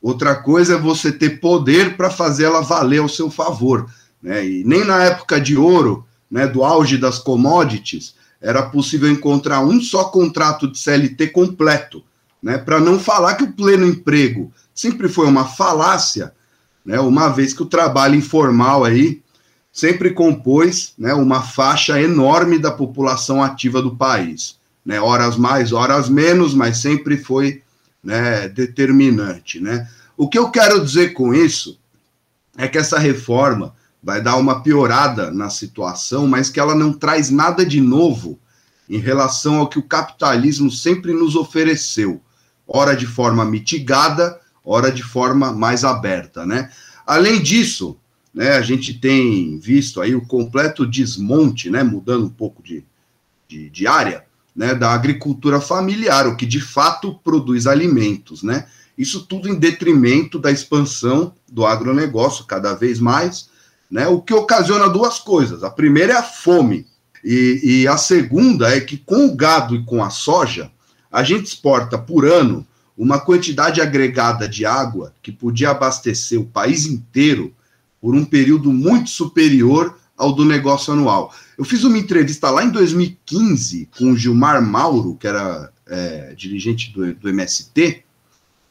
outra coisa é você ter poder para fazer ela valer ao seu favor, né? E nem na época de ouro, né, do auge das commodities, era possível encontrar um só contrato de CLT completo né, para não falar que o pleno emprego sempre foi uma falácia, né, uma vez que o trabalho informal aí sempre compôs né, uma faixa enorme da população ativa do país. Né, horas mais, horas menos, mas sempre foi né, determinante. Né? O que eu quero dizer com isso é que essa reforma vai dar uma piorada na situação, mas que ela não traz nada de novo em relação ao que o capitalismo sempre nos ofereceu ora de forma mitigada, ora de forma mais aberta, né? Além disso, né, a gente tem visto aí o completo desmonte, né, mudando um pouco de, de, de área, né, da agricultura familiar, o que de fato produz alimentos, né? Isso tudo em detrimento da expansão do agronegócio cada vez mais, né? O que ocasiona duas coisas. A primeira é a fome, e, e a segunda é que com o gado e com a soja, a gente exporta por ano uma quantidade agregada de água que podia abastecer o país inteiro por um período muito superior ao do negócio anual. Eu fiz uma entrevista lá em 2015 com o Gilmar Mauro, que era é, dirigente do, do MST,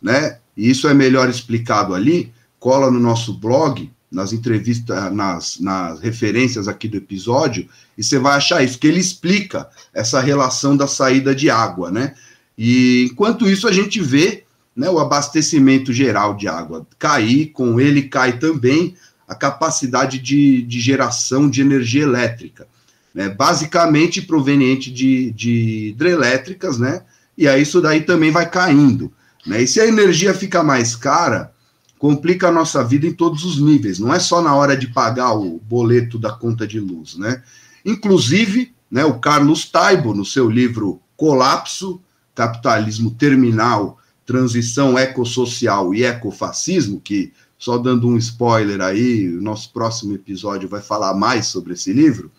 né? E isso é melhor explicado ali, cola no nosso blog, nas entrevistas, nas, nas referências aqui do episódio, e você vai achar isso, que ele explica essa relação da saída de água, né? E enquanto isso, a gente vê né, o abastecimento geral de água cair, com ele cai também a capacidade de, de geração de energia elétrica, né? Basicamente proveniente de, de hidrelétricas, né? E aí isso daí também vai caindo. Né? E se a energia fica mais cara, complica a nossa vida em todos os níveis, não é só na hora de pagar o boleto da conta de luz, né? Inclusive, né, o Carlos Taibo, no seu livro Colapso, Capitalismo Terminal, Transição Ecossocial e Ecofascismo, que, só dando um spoiler aí, o nosso próximo episódio vai falar mais sobre esse livro,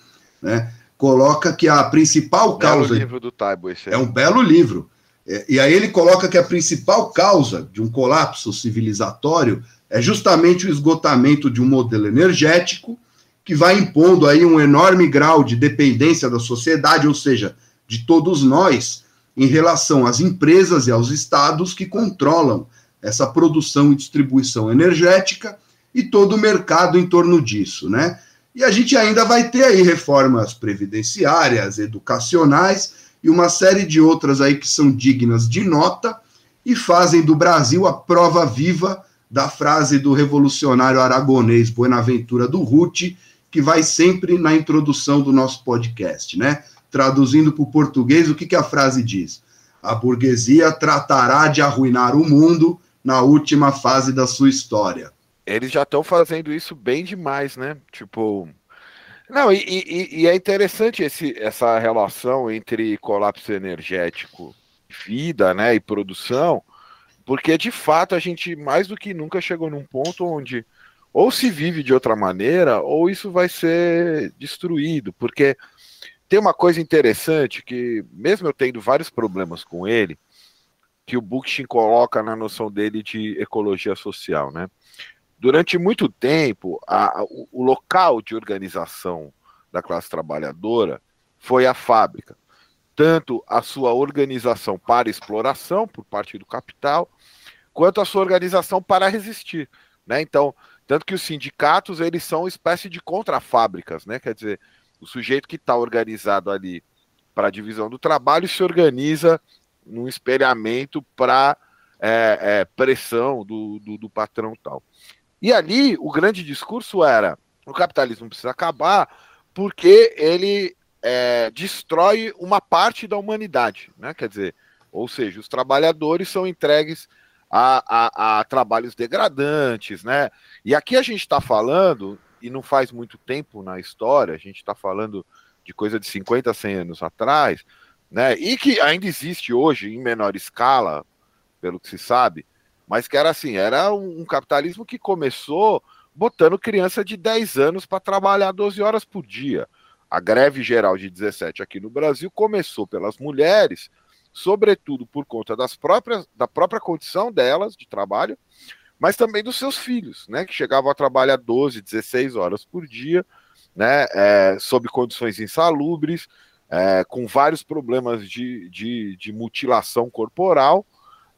né, coloca que a principal causa... Belo livro do Taibo, esse aí. É um belo livro. É, e aí ele coloca que a principal causa de um colapso civilizatório é justamente o esgotamento de um modelo energético que vai impondo aí um enorme grau de dependência da sociedade, ou seja, de todos nós, em relação às empresas e aos estados que controlam essa produção e distribuição energética e todo o mercado em torno disso, né? E a gente ainda vai ter aí reformas previdenciárias, educacionais e uma série de outras aí que são dignas de nota e fazem do Brasil a prova viva da frase do revolucionário aragonês Buenaventura do Ruti, que vai sempre na introdução do nosso podcast, né? Traduzindo para o português, o que, que a frase diz? A burguesia tratará de arruinar o mundo na última fase da sua história. Eles já estão fazendo isso bem demais, né? Tipo, não, e, e, e, é interessante esse, essa relação entre colapso energético, vida, né, e produção, porque de fato a gente mais do que nunca chegou num ponto onde ou se vive de outra maneira ou isso vai ser destruído, porque tem uma coisa interessante que mesmo eu tendo vários problemas com ele, que o Bookchin coloca na noção dele de ecologia social, né? Durante muito tempo, a, o, o local de organização da classe trabalhadora foi a fábrica. Tanto a sua organização para exploração, por parte do capital, quanto a sua organização para resistir. Né? Então, tanto que os sindicatos eles são uma espécie de contrafábricas, né? Quer dizer, o sujeito que está organizado ali para a divisão do trabalho se organiza num espelhamento para é, é, pressão do, do, do patrão tal. E ali o grande discurso era: o capitalismo precisa acabar porque ele é, destrói uma parte da humanidade, né? Quer dizer, ou seja, os trabalhadores são entregues a, a, a trabalhos degradantes, né? E aqui a gente está falando, e não faz muito tempo na história, a gente está falando de coisa de 50, 100 anos atrás, né? E que ainda existe hoje em menor escala, pelo que se sabe, mas que era assim, era um, um capitalismo que começou botando criança de 10 anos para trabalhar 12 horas por dia. A greve geral de 17 aqui no Brasil começou pelas mulheres, sobretudo por conta das próprias, da própria condição delas de trabalho, mas também dos seus filhos, né, que chegavam a trabalhar 12, 16 horas por dia, né, é, sob condições insalubres, é, com vários problemas de, de, de mutilação corporal,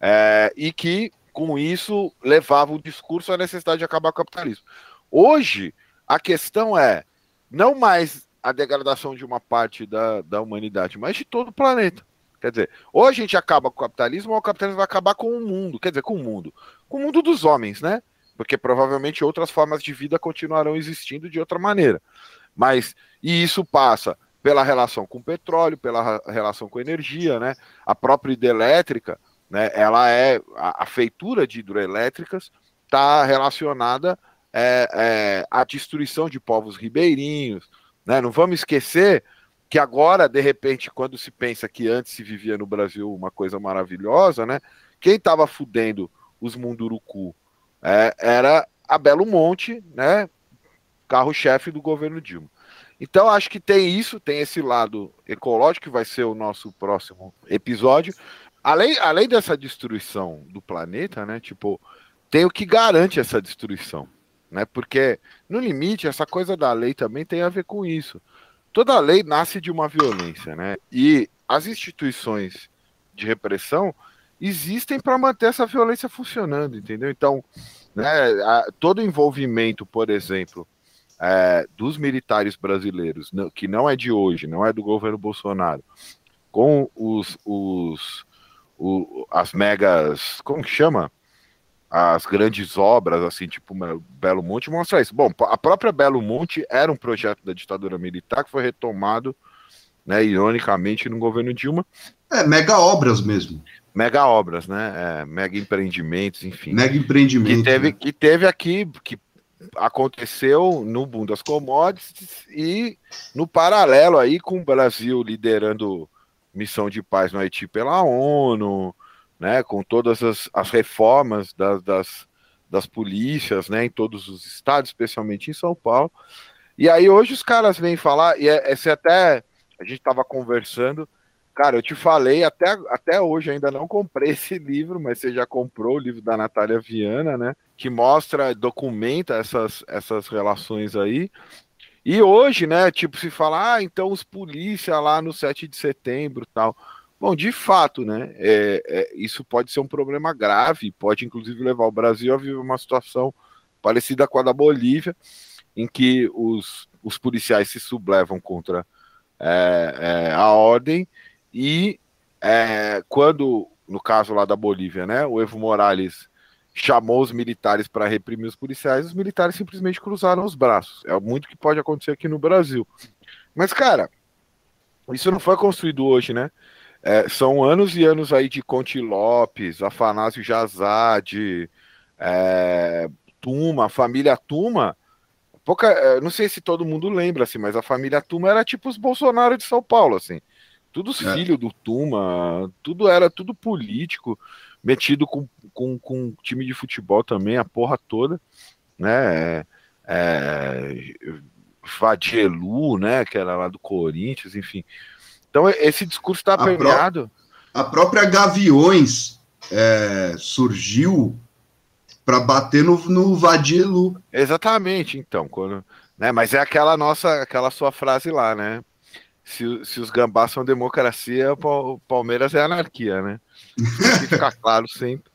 é, e que com isso, levava o discurso à necessidade de acabar com o capitalismo. Hoje, a questão é não mais a degradação de uma parte da, da humanidade, mas de todo o planeta. Quer dizer, ou a gente acaba com o capitalismo, ou o capitalismo vai acabar com o mundo. Quer dizer, com o mundo. Com o mundo dos homens, né? Porque provavelmente outras formas de vida continuarão existindo de outra maneira. Mas, e isso passa pela relação com o petróleo, pela relação com a energia, né? A própria hidrelétrica né, ela é a, a feitura de hidroelétricas está relacionada é, é, à destruição de povos ribeirinhos. Né? Não vamos esquecer que agora, de repente, quando se pensa que antes se vivia no Brasil uma coisa maravilhosa, né? Quem estava fudendo os Munduruku é, era a Belo Monte, né? Carro-chefe do governo Dilma. Então, acho que tem isso, tem esse lado ecológico, que vai ser o nosso próximo episódio, além, além dessa destruição do planeta, né? Tipo, tem o que garante essa destruição, né? Porque no limite essa coisa da lei também tem a ver com isso. Toda lei nasce de uma violência, né? E as instituições de repressão existem para manter essa violência funcionando, entendeu? Então, né, a, todo envolvimento, por exemplo, é, dos militares brasileiros, não- que não é de hoje, não é do governo Bolsonaro, com os, os o- as megas, como que chama? As grandes obras, assim, tipo Belo Monte, mostra isso. Bom, a própria Belo Monte era um projeto da ditadura militar que foi retomado, né, ironicamente, no governo Dilma. É, mega obras mesmo. Mega obras, né? é, mega empreendimentos, enfim. Mega empreendimento. Que teve, né? que teve aqui, que aconteceu no boom das commodities e no paralelo aí com o Brasil liderando missão de paz no Haiti pela ONU, né, com todas as, as reformas das, das, das polícias, né, em todos os estados, especialmente em São Paulo. E aí hoje os caras vêm falar, e é, esse até a gente estava conversando, cara, eu te falei, até, até hoje ainda não comprei esse livro, mas você já comprou o livro da Natália Viana, né? Que mostra, documenta essas, essas relações aí. E hoje, né, tipo, se fala, ah, então os polícia lá no 7 de setembro tal. Bom, de fato, né, é, é, isso pode ser um problema grave, pode inclusive levar o Brasil a viver uma situação parecida com a da Bolívia, em que os, os policiais se sublevam contra é, é, a ordem e é, quando, no caso lá da Bolívia, né, o Evo Morales chamou os militares para reprimir os policiais, os militares simplesmente cruzaram os braços. É muito que pode acontecer aqui no Brasil. Mas, cara, isso não foi construído hoje, né? É, são anos e anos aí de Conte Lopes, Afanásio Jazade, é, Tuma, família Tuma. Pouca, é, não sei se todo mundo lembra, assim, mas a família Tuma era tipo os Bolsonaro de São Paulo, assim. Tudo os É. filhos do Tuma, tudo era tudo político, metido com, com, com time de futebol também, a porra toda, né? É, Vadielu, né? Que era lá do Corinthians, enfim. Então esse discurso está pró- permeado. A própria Gaviões é, surgiu para bater no, no Vadielu. Exatamente, então. Quando, né, mas é aquela nossa, aquela sua frase lá, né? Se, se os gambás são democracia, o Palmeiras é anarquia, né? Isso tem que ficar claro sempre.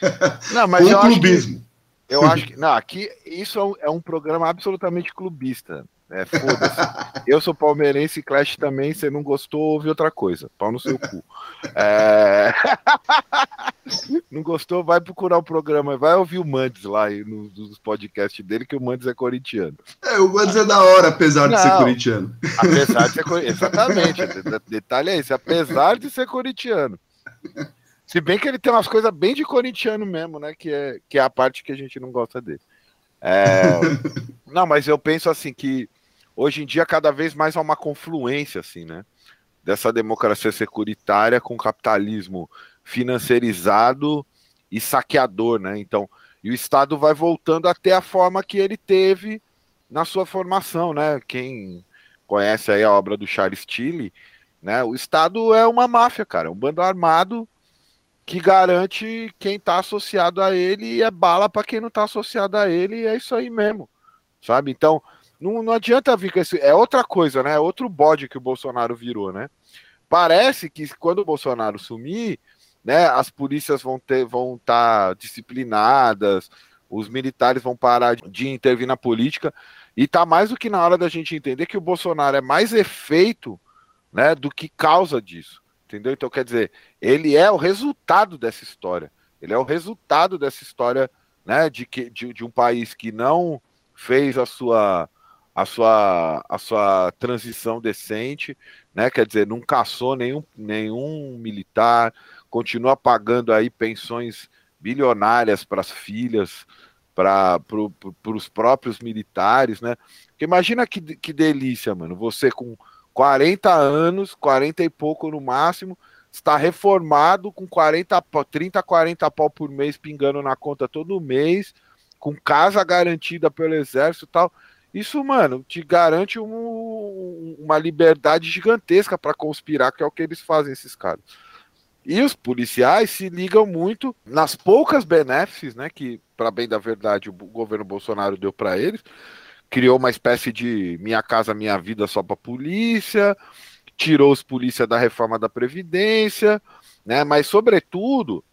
Não, mas eu acho que, clubismo. eu acho que. Não, aqui isso é um, é um programa absolutamente clubista. É, foda-se. Eu sou palmeirense, Clash também. Se não gostou, ouve outra coisa. Pau no seu cu. É... não gostou, vai procurar o programa, vai ouvir o Mandes lá aí no- nos podcasts dele, que o Mandes é corintiano. É, o Mandes é da hora, apesar de ser Não. corintiano. Apesar de ser corintiano. Exatamente. de- de- Detalhe é esse, apesar de ser corintiano. Se bem que ele tem umas coisas bem de corintiano mesmo, né? Que é, que é a parte que a gente não gosta dele. É, Não, mas eu penso assim que hoje em dia cada vez mais há uma confluência, assim, né? Dessa democracia securitária com capitalismo financiarizado e saqueador, né? Então, e o Estado vai voltando até a forma que ele teve na sua formação, né? Quem conhece aí a obra do Charles Tilly, né? O Estado é uma máfia, cara, é um bando armado que garante quem está associado a ele e é bala para quem não está associado a ele, e é isso aí mesmo, sabe? Então, não, não adianta vir com esse. É outra coisa, né? É outro bode que o Bolsonaro virou, né? Parece que quando o Bolsonaro sumir, né, as polícias vão ter, vão estar disciplinadas, os militares vão parar de, de intervir na política, e tá mais do que na hora da gente entender que o Bolsonaro é mais efeito, né, do que causa disso. Entendeu? Então, quer dizer, ele é o resultado dessa história. Ele é o resultado dessa história, né, de, que, de, de um país que não fez a sua, a sua, a sua transição decente, né, quer dizer, não caçou nenhum, nenhum militar, continua pagando aí pensões bilionárias para as filhas, para pro, pro, os próprios militares, né? Imagina que, que delícia, mano, você com 40 anos, 40 e pouco no máximo, está reformado com 40, pau- 30, 40 pau por mês pingando na conta todo mês, com casa garantida pelo exército e tal. Isso, mano, te garante um- uma liberdade gigantesca para conspirar, que é o que eles fazem, esses caras. E os policiais se ligam muito nas poucas benéfices, né, que, para bem da verdade, o governo Bolsonaro deu para eles, criou uma espécie de minha casa, minha vida só para polícia, tirou os polícia da reforma da Previdência, né? Mas, sobretudo,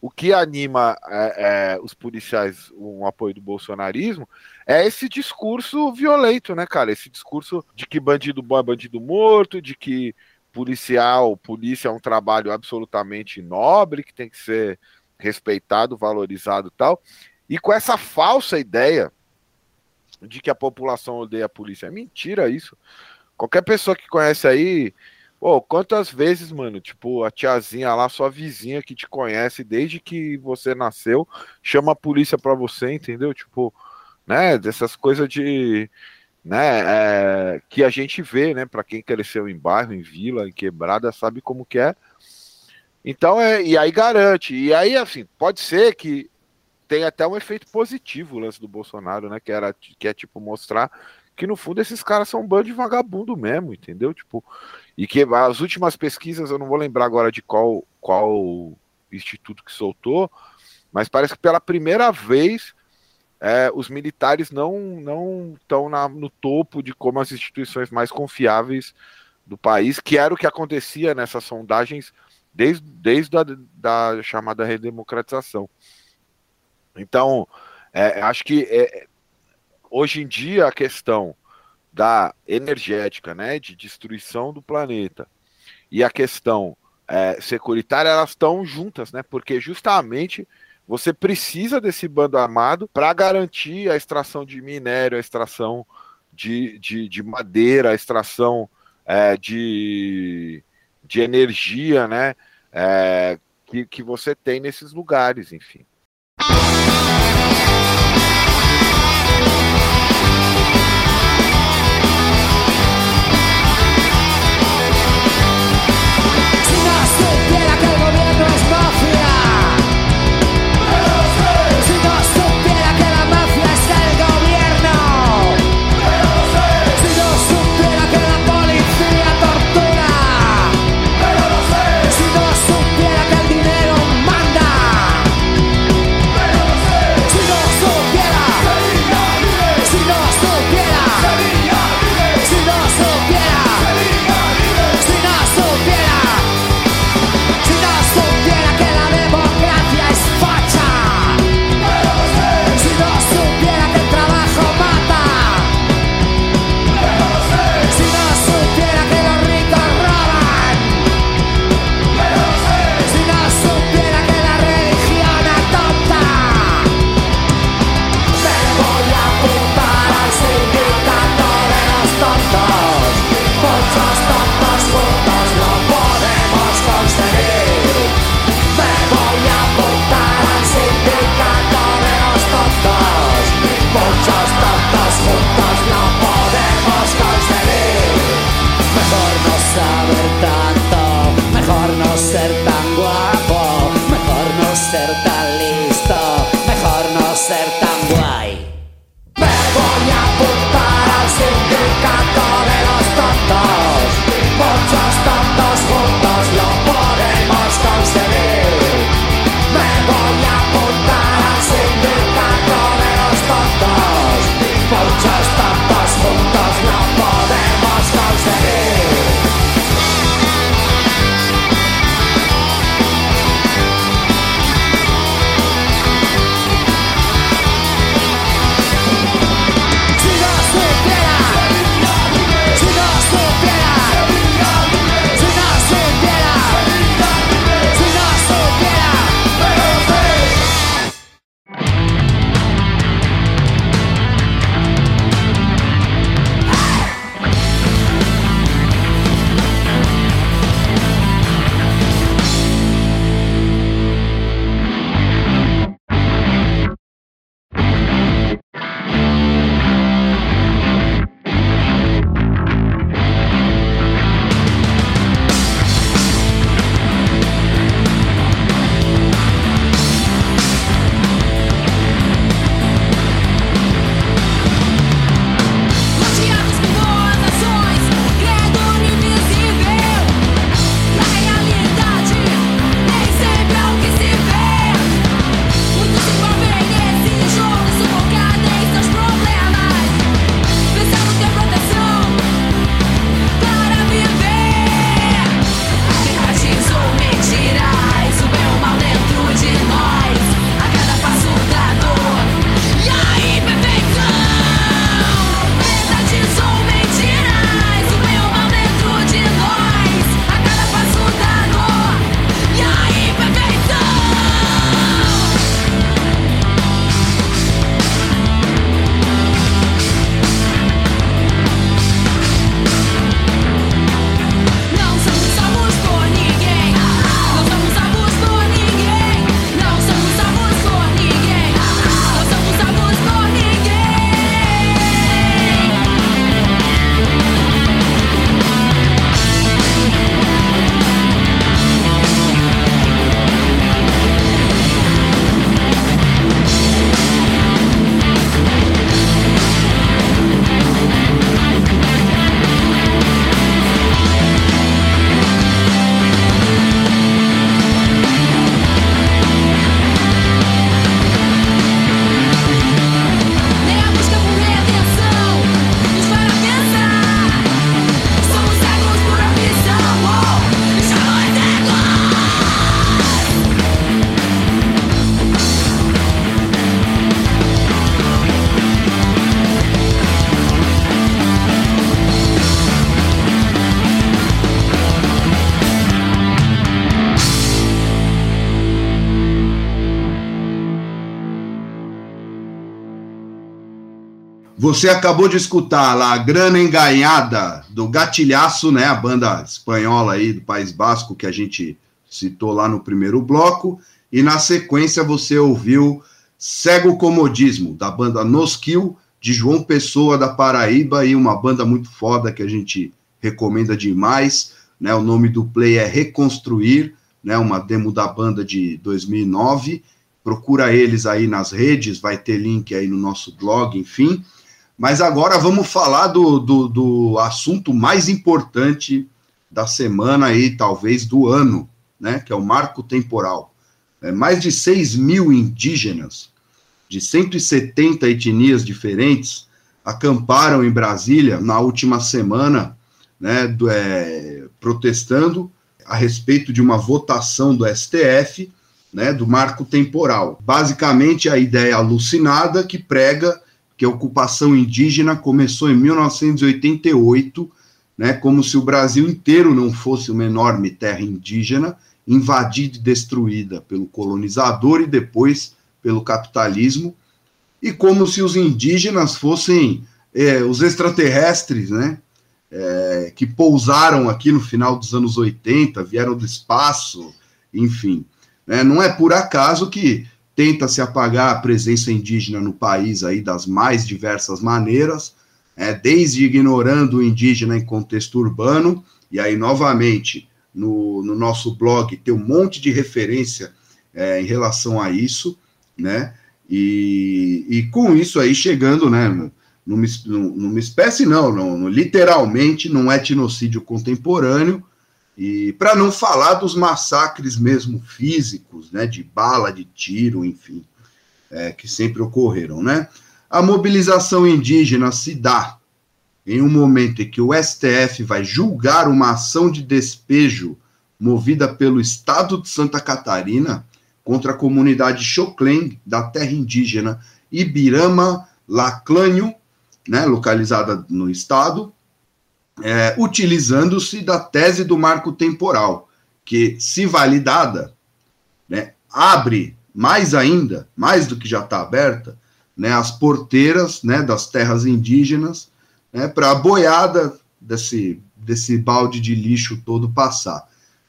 o que anima é, é, os policiais, um apoio do bolsonarismo, é esse discurso violento, né, cara? Esse discurso de que bandido bom é bandido morto, de que policial, polícia é um trabalho absolutamente nobre, que tem que ser respeitado, valorizado tal. E com essa falsa ideia de que a população odeia a polícia. É mentira isso. Qualquer pessoa que conhece aí, pô, quantas vezes, mano, tipo, a tiazinha lá, sua vizinha que te conhece desde que você nasceu, chama a polícia pra você, entendeu? Tipo, né, dessas coisas de, né, é, que a gente vê, né, para quem cresceu em bairro, em vila, em quebrada, sabe como que é. Então, é, e aí garante. E aí, assim, pode ser que tem até um efeito positivo o lance do Bolsonaro, né, que era que é tipo mostrar que no fundo esses caras são um bando de vagabundo mesmo, entendeu? Tipo, e que as últimas pesquisas, eu não vou lembrar agora de qual, qual instituto que soltou, mas parece que pela primeira vez é, os militares não não estão no topo de como as instituições mais confiáveis do país, que era o que acontecia nessas sondagens desde, desde a da chamada redemocratização. Então, é, acho que é, hoje em dia a questão da energética, né, de destruição do planeta e a questão é, securitária, elas estão juntas, né, porque justamente você precisa desse bando armado para garantir a extração de minério, a extração de, de, de madeira, a extração é, de, de energia, né, é, que, que você tem nesses lugares, enfim. Você acabou de escutar lá a Grana Enganhada do Gatilhaço, né? A banda espanhola aí do País Basco que a gente citou lá no primeiro bloco. E na sequência você ouviu Cego Comodismo, da banda Noskill, de João Pessoa da Paraíba, e uma banda muito foda que a gente recomenda demais. Né? O nome do play é Reconstruir, né? uma demo da banda de 2009. Procura eles aí nas redes, vai ter link aí no nosso blog, enfim. Mas agora vamos falar do, do, do assunto mais importante da semana aí, talvez do ano, né? Que é o marco temporal. É, mais de 6 mil indígenas de 170 etnias diferentes acamparam em Brasília na última semana, né, do, é, protestando a respeito de uma votação do STF, né, do marco temporal. Basicamente, a ideia alucinada que prega que a ocupação indígena começou em 1988, né, como se o Brasil inteiro não fosse uma enorme terra indígena, invadida e destruída pelo colonizador e depois pelo capitalismo, e como se os indígenas fossem é, os extraterrestres, né, é, que pousaram aqui no final dos anos 80, vieram do espaço, enfim. Né, não é por acaso que tenta se apagar a presença indígena no país aí das mais diversas maneiras, é, desde ignorando o indígena em contexto urbano, e aí, novamente, no, no nosso blog tem um monte de referência é, em relação a isso, né? E, e com isso aí chegando, né, numa, numa espécie, não, não, literalmente num etnocídio contemporâneo, e para não falar dos massacres mesmo físicos, né, de bala, de tiro, enfim, é, que sempre ocorreram, né? A mobilização indígena se dá em um momento em que o STF vai julgar uma ação de despejo movida pelo Estado de Santa Catarina contra a comunidade Xoclém da terra indígena Ibirama Laclânio, né, localizada no estado, é, utilizando-se da tese do marco temporal, que, se validada, né, abre mais ainda, mais do que já está aberta, né, as porteiras né, das terras indígenas né, para a boiada desse, desse balde de lixo todo passar.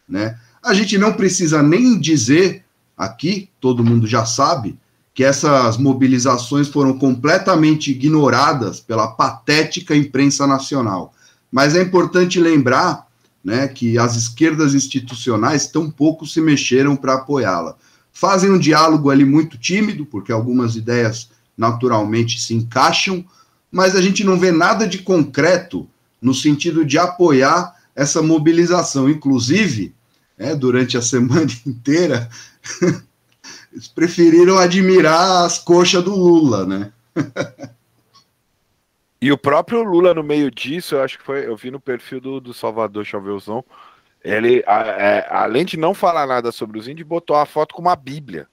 Né. A gente não precisa nem dizer aqui, todo mundo já sabe, que essas mobilizações foram completamente ignoradas pela patética imprensa nacional. Mas é importante lembrar né, que as esquerdas institucionais tão pouco se mexeram para apoiá-la. Fazem um diálogo ali muito tímido, porque algumas ideias naturalmente se encaixam, mas a gente não vê nada de concreto no sentido de apoiar essa mobilização. Inclusive, é, durante a semana inteira, eles preferiram admirar as coxas do Lula, né? E o próprio Lula, no meio disso, eu acho que foi. Eu vi no perfil do, do Salvador Chavelzão. Ele, a, é, além de não falar nada sobre os índios, botou a foto com uma Bíblia.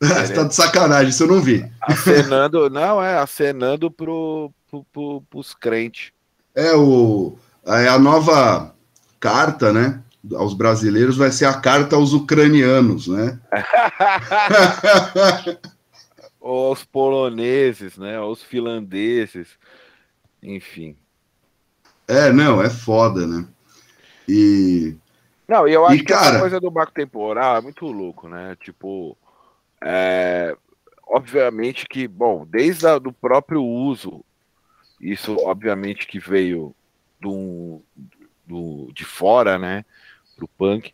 Você tá de sacanagem, isso eu não vi. Acenando, não, é, acenando pro, pro, pro, pros crentes. É, o, é a nova carta, né? Aos brasileiros vai ser a carta aos ucranianos, né? ou aos poloneses, né? Aos finlandeses, enfim. É, não, é foda, né? E. Não, e eu acho e, que cara... essa coisa do marco temporal é muito louco, né? Tipo, é... obviamente que, bom, desde o do próprio uso, isso obviamente que veio do, do, de fora, né? Pro punk.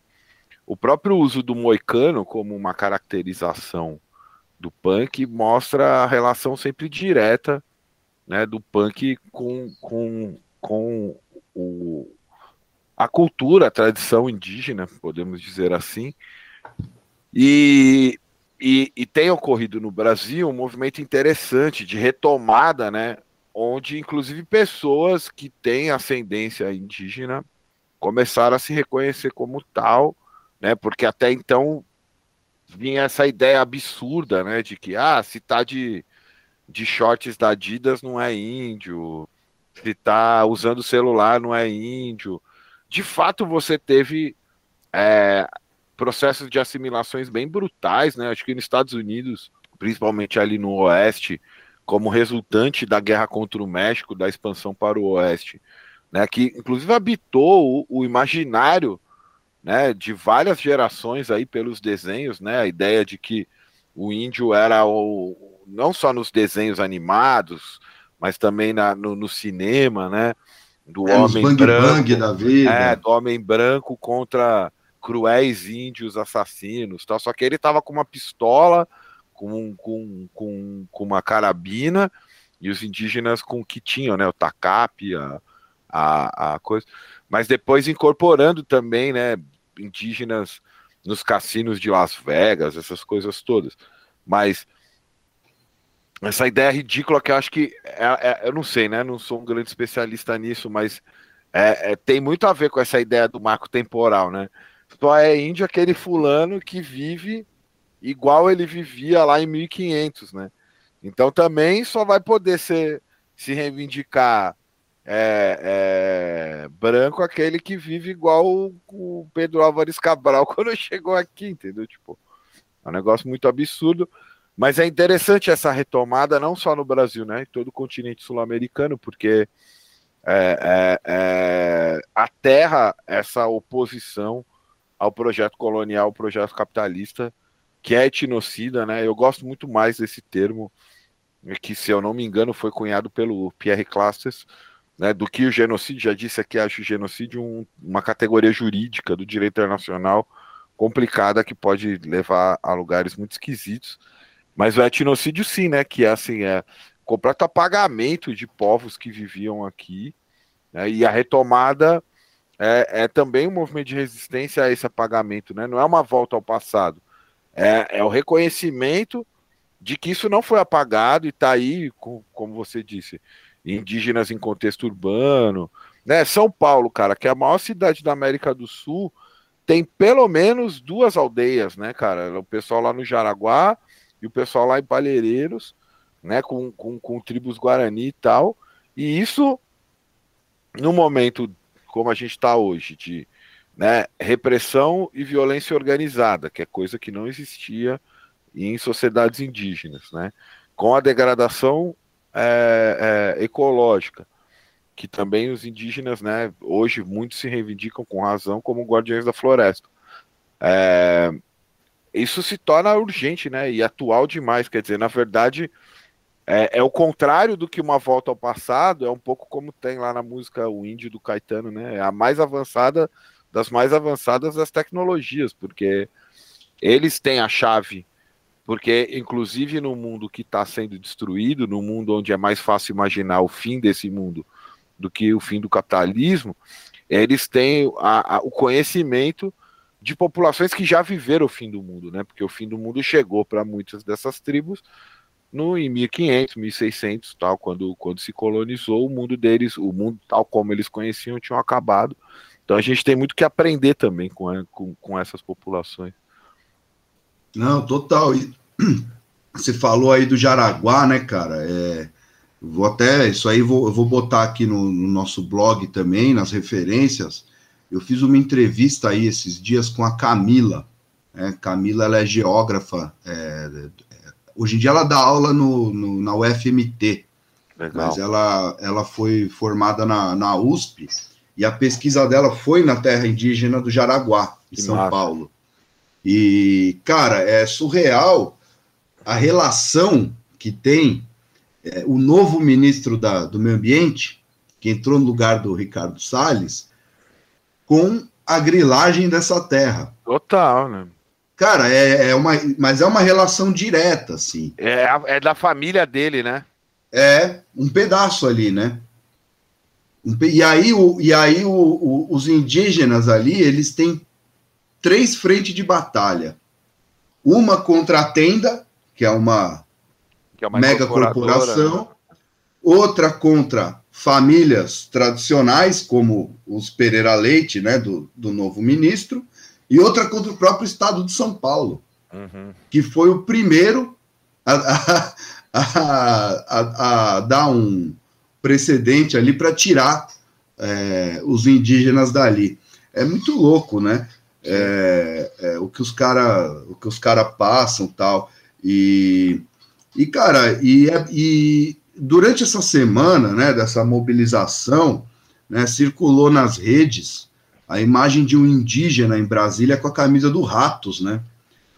O próprio uso do moicano como uma caracterização do punk mostra a relação sempre direta né, do punk com, com, com o, a cultura, a tradição indígena, podemos dizer assim. E, e, e, tem ocorrido no Brasil um movimento interessante de retomada, né, onde inclusive pessoas que têm ascendência indígena começaram a se reconhecer como tal, né, porque até então vinha essa ideia absurda, né, de que ah, se tá de, de shorts da Adidas não é índio, se tá usando celular não é índio. De fato, você teve é, processos de assimilações bem brutais, né? Acho que nos Estados Unidos, principalmente ali no Oeste, como resultante da guerra contra o México, da expansão para o oeste, né, que inclusive habitou o, o imaginário né, de várias gerações aí pelos desenhos, né, a ideia de que o índio era o, não só nos desenhos animados, mas também na, no, no cinema, né, do É, homem bang branco, bang da vida. é, do homem branco contra cruéis índios assassinos, tal. Só que ele tava com uma pistola, com, com, com, com uma carabina e os indígenas com o que tinham, né, o tacape, a, a, a coisa, mas depois incorporando também, né, indígenas nos cassinos de Las Vegas, essas coisas todas. Mas essa ideia ridícula que eu acho que é, é- eu não sei, né? Não sou um grande especialista nisso, mas é- é- tem muito a ver com essa ideia do marco temporal, né? Só é índio aquele fulano que vive igual ele vivia lá em 1500, né? Então também só vai poder ser, se reivindicar é, é, branco aquele que vive igual o, Pedro Álvares Cabral quando chegou aqui, entendeu? Tipo, é um negócio muito absurdo. Mas é interessante essa retomada, não só no Brasil, né? Em todo o continente sul-americano, porque é, é, é, aterra essa oposição ao projeto colonial, ao projeto capitalista, que é etnocida, né? Eu gosto muito mais desse termo, que, se eu não me engano, foi cunhado pelo Pierre Classes, né, do que o genocídio. Já disse aqui, acho o genocídio um- uma categoria jurídica do direito internacional complicada que pode levar a lugares muito esquisitos. Mas o etnocídio, sim, né? Que é assim, é completo apagamento de povos que viviam aqui. né, e a retomada é, é também um movimento de resistência a esse apagamento, né? Não é uma volta ao passado. É, é o reconhecimento de que isso não foi apagado e está aí, co- como você disse, indígenas em contexto urbano. Né? São Paulo, cara, que é a maior cidade da América do Sul, tem pelo menos duas aldeias, né, cara? O pessoal lá no Jaraguá e o pessoal lá em Palheireiros, né, com, com, com tribos Guarani e tal. E isso, no momento como a gente está hoje, de né, repressão e violência organizada, que é coisa que não existia em sociedades indígenas, né? Com a degradação é, é, ecológica, que também os indígenas, né, hoje muitos se reivindicam com razão como guardiões da floresta. É, isso se torna urgente, né, e atual demais. Quer dizer, na verdade, é, é o contrário do que uma volta ao passado. É um pouco como tem lá na música O Índio do Caetano, né? É a mais avançada das mais avançadas das tecnologias, porque eles têm a chave porque, inclusive, no mundo que está sendo destruído, no mundo onde é mais fácil imaginar o fim desse mundo do que o fim do capitalismo, eles têm a- a- o conhecimento de populações que já viveram o fim do mundo, né? Porque o fim do mundo chegou para muitas dessas tribos no em 1500, 1600, tal, quando, quando se colonizou o mundo deles, o mundo tal como eles conheciam tinham acabado. Então a gente tem muito que aprender também com, com, com essas populações. Não, total. E você falou aí do Jaraguá, né, cara? É, vou até, isso aí vou, eu vou botar aqui no, no nosso blog também, nas referências. Eu fiz uma entrevista aí esses dias com a Camila. né? Camila, ela é geógrafa. é, é, hoje em dia ela dá aula no, no- na UFMT. Legal. Mas ela, ela foi formada na, na USP e a pesquisa dela foi na terra indígena do Jaraguá, em Que São massa. Paulo. E, cara, é surreal a relação que tem é, o novo ministro da, do Meio Ambiente, que entrou no lugar do Ricardo Salles, com a grilagem dessa terra. Total, né? Cara, é, é uma, mas é uma relação direta, assim. É, é da família dele, né? É um pedaço ali, né? E aí, o, e aí o, o- os indígenas ali, eles têm três frentes de batalha. Uma contra a tenda, que é uma, Que é uma mega corporação. né? Outra contra famílias tradicionais, como os Pereira Leite, né, do, do novo ministro. E outra contra o próprio estado de São Paulo Uhum. que foi o primeiro a, a- a- a- a dar um precedente ali para tirar é, os indígenas dali. É muito louco, né? É, é, o que os cara, o que os cara passam tal e E, cara, e, é- e durante essa semana, né, dessa mobilização, né, circulou nas redes a imagem de um indígena em Brasília com a camisa do Ratos, né?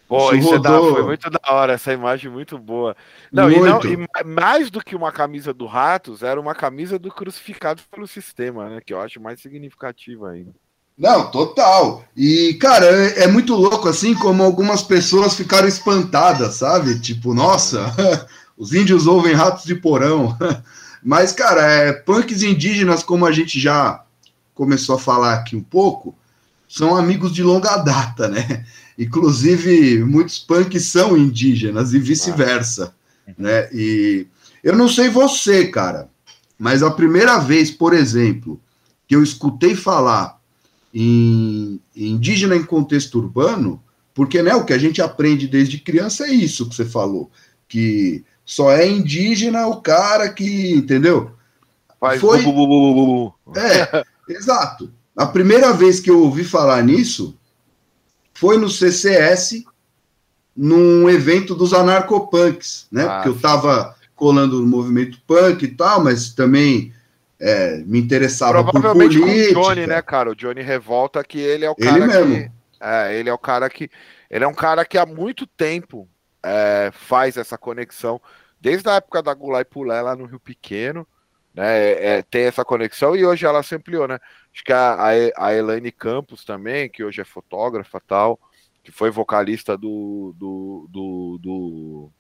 Pô, Isso isso é da- rodou- foi muito da hora, essa imagem muito boa. Não, e, não, Muito. e ma- mais do que uma camisa do Ratos, era uma camisa do crucificado pelo sistema, né? Que eu acho mais significativa ainda. Não, total. E, cara, é, é muito louco assim como algumas pessoas ficaram espantadas, sabe? Tipo, nossa, os índios ouvem ratos de porão. Mas, cara, é, punks indígenas, como a gente já começou a falar aqui um pouco, são amigos de longa data, né? Inclusive, muitos punks são indígenas e vice-versa, né? E eu não sei você, cara, mas a primeira vez, por exemplo, que eu escutei falar em em indígena em contexto urbano, porque né, o que a gente aprende desde criança é isso que você falou, que só é indígena o cara que, entendeu? Faz Foi- bu, bu, bu, bu, bu, bu. É, exato. A primeira vez que eu ouvi falar nisso foi no CCS, num evento dos anarcopunks, né? Ah, Porque eu tava colando no movimento punk e tal, mas também é, me interessava por Provavelmente com o política. Johnny, né, cara? O Johnny Revolta, que ele é o Ele cara mesmo. que. É, ele é o cara que. Ele é um cara que há muito tempo é, faz essa conexão. Desde a época da Gulai Pulé lá no Rio Pequeno, né? é, tem essa conexão e hoje ela se ampliou, né? Acho que a, a, a Elaine Campos também, que hoje é fotógrafa e tal, que foi vocalista do. do, do, do...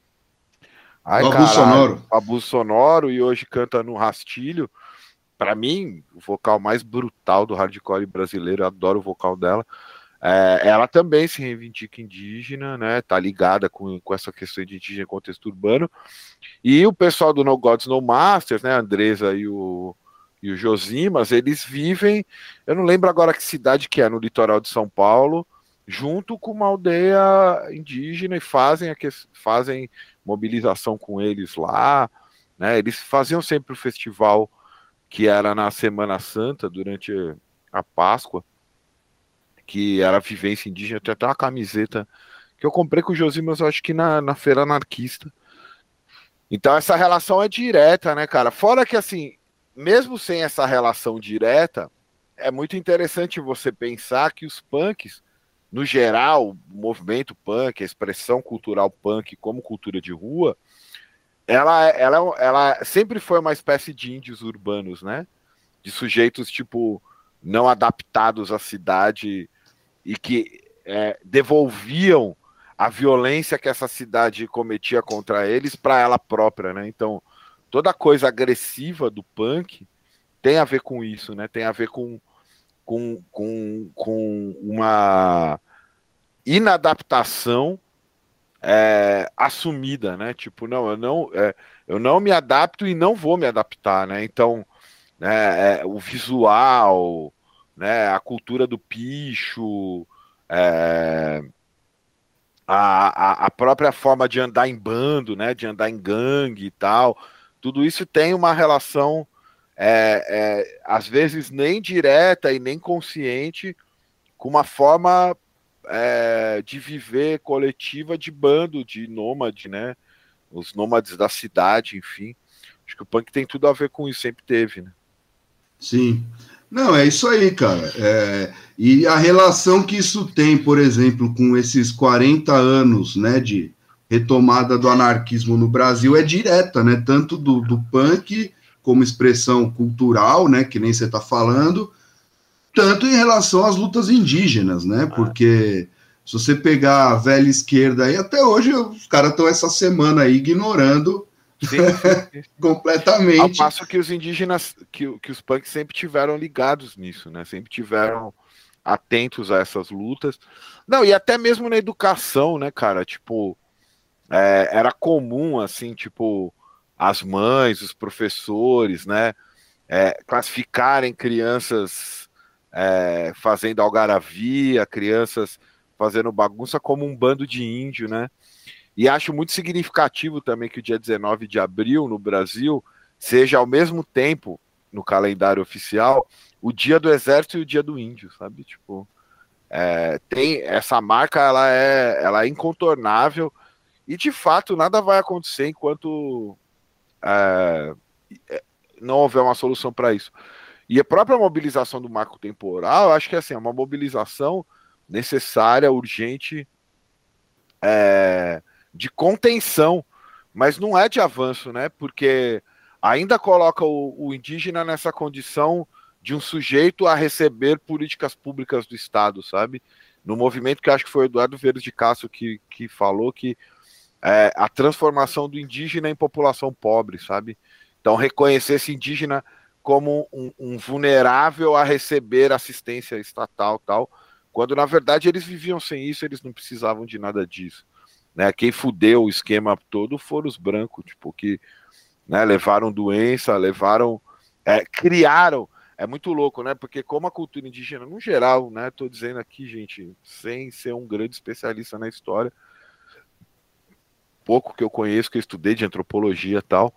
Ai, Do Abuso Sonoro. Abuso Sonoro e hoje canta no Rastilho. Pra mim, o vocal mais brutal do hardcore brasileiro, eu adoro o vocal dela. É, ela também se reivindica indígena, né? Tá ligada com, com essa questão de indígena em contexto urbano. E o pessoal do No Gods No Masters, né? A Andresa e o, e o Josimas, eles vivem, eu não lembro agora que cidade que é, no litoral de São Paulo, junto com uma aldeia indígena e fazem, a que, fazem mobilização com eles lá. Né? Eles faziam sempre o festival que era na Semana Santa, durante a Páscoa, que era vivência indígena. Tem até uma camiseta que eu comprei com o eu acho que na, na feira anarquista. Então essa relação é direta, né, cara? Fora que assim, mesmo sem essa relação direta, é muito interessante você pensar que os punks, no geral, o movimento punk, a expressão cultural punk como cultura de rua, ela, ela, ela sempre foi uma espécie de índios urbanos, né? De sujeitos, tipo, não adaptados à cidade e que é, devolviam a violência que essa cidade cometia contra eles para ela própria, né? Então, toda coisa agressiva do punk tem a ver com isso, né? Tem a ver com, com, com, com uma inadaptação é, assumida, né? Tipo, não, eu não, é, eu não me adapto e não vou me adaptar, né? Então, né, é, o visual, né, a cultura do picho, é, a, a, a própria forma de andar em bando, né, de andar em gangue e tal, tudo isso tem uma relação, é, é, às vezes nem direta e nem consciente, com uma forma é, de viver coletiva de bando, de nômade, né? Os nômades da cidade, enfim. Acho que o punk tem tudo a ver com isso, sempre teve, né? Sim. Não, é isso aí, cara. É, e a relação que isso tem, por exemplo, com esses 40 anos né, de retomada do anarquismo no Brasil é direta, né? Tanto do, do punk como expressão cultural, né? Que nem você está falando, tanto em relação às lutas indígenas, né? Porque se você pegar a velha esquerda aí, até hoje os caras estão essa semana aí ignorando Sim, sim, sim. completamente. Ao passo que os indígenas, que, que os punks sempre tiveram ligados nisso, né? Sempre tiveram atentos a essas lutas. Não, e até mesmo na educação, né, cara? Tipo, é, era comum, assim, tipo, as mães, os professores, né? é, classificarem crianças é, fazendo algaravia, crianças fazendo bagunça como um bando de índio, né? E acho muito significativo também que o dia 19 de abril no Brasil seja ao mesmo tempo no calendário oficial o dia do exército e o dia do índio, sabe? Tipo, é, tem essa marca, ela é, ela é incontornável E de fato nada vai acontecer enquanto é, é não houver uma solução para isso. E a própria mobilização do marco temporal, eu acho que assim, é uma mobilização necessária, urgente, é, de contenção, mas não é de avanço, né? Porque ainda coloca o, o indígena nessa condição de um sujeito a receber políticas públicas do Estado, sabe? No movimento que acho que foi o Eduardo Verde de Castro que, que falou que é, a transformação do indígena em população pobre, sabe? Então, reconhecer esse indígena como um, um, vulnerável a receber assistência estatal tal, quando na verdade eles viviam sem isso, eles não precisavam de nada disso. Né? Quem fudeu o esquema todo foram os brancos, tipo, que né, levaram doença, levaram. É, criaram. É muito louco, né? Porque como a cultura indígena, no geral, né? Tô dizendo aqui, gente, sem ser um grande especialista na história, pouco que eu conheço, que eu estudei de antropologia e tal,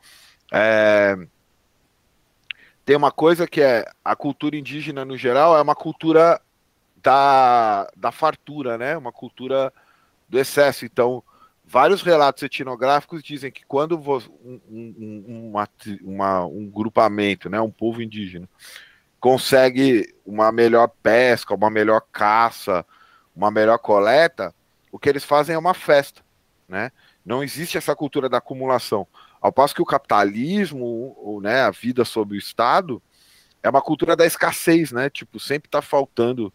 é, tem uma coisa que é a cultura indígena no geral é uma cultura da, da fartura, né? Uma cultura do excesso. Então, vários relatos etnográficos dizem que quando um, um, uma, uma, um grupamento, né, um povo indígena, consegue uma melhor pesca, uma melhor caça, uma melhor coleta, o que eles fazem é uma festa, né? Não existe essa cultura da acumulação. Ao passo que o capitalismo, ou, né, a vida sob o Estado, é uma cultura da escassez, né? Tipo, sempre está faltando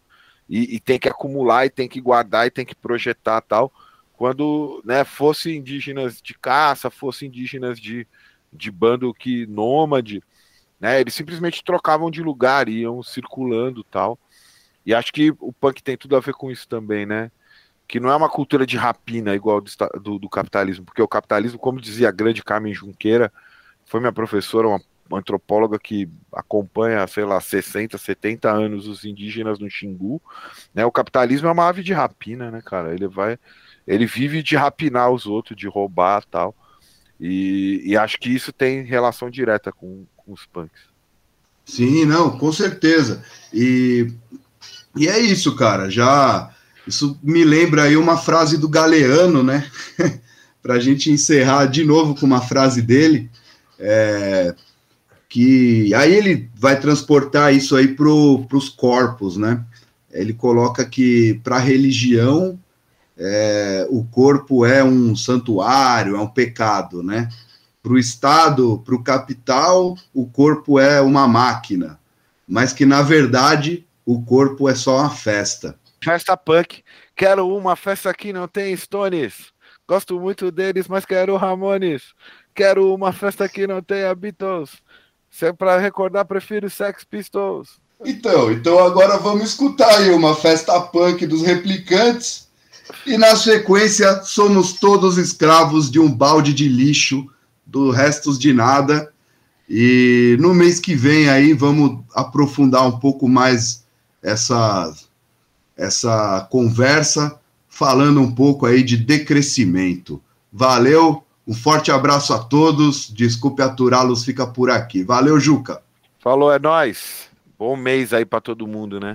e, e, tem que acumular e tem que guardar e tem que projetar tal. Quando, né, fosse indígenas de caça, fosse indígenas de, de bando que nômade, né? Eles simplesmente trocavam de lugar, iam circulando tal. E acho que o punk tem tudo a ver com isso também, né? Que não é uma cultura de rapina igual do, do, do, capitalismo, porque o capitalismo, como dizia a grande Carmen Junqueira, foi minha professora, uma, antropóloga que acompanha, sei lá, 60, 70 anos os indígenas no Xingu, né? O capitalismo é uma ave de rapina, né, cara? Ele vai, ele vive de rapinar os outros, de roubar tal. E, e acho que isso tem relação direta com, com os punks. Sim, não, com certeza. E, e é isso, cara. Já isso me lembra aí uma frase do Galeano, né? Para a gente encerrar de novo com uma frase dele, é, que aí ele vai transportar isso aí para os corpos, né? Ele coloca que para a religião é, o corpo é um santuário, é um pecado, né? Para o Estado, para o capital, o corpo é uma máquina, mas que na verdade o corpo é só uma festa. Festa punk. Quero uma festa que não tem Stones. Gosto muito deles, mas quero Ramones. Quero uma festa que não tenha Beatles. Se é para recordar, prefiro Sex Pistols. Então, então agora vamos escutar aí uma festa punk dos replicantes. E na sequência, somos todos escravos de um balde de lixo, do restos de nada. E no mês que vem aí vamos aprofundar um pouco mais essa essa conversa falando um pouco aí de decrescimento. Valeu, um forte abraço a todos. Desculpe aturá-los, fica por aqui. Valeu, Juca. Falou, é nós. Bom mês aí para todo mundo, né?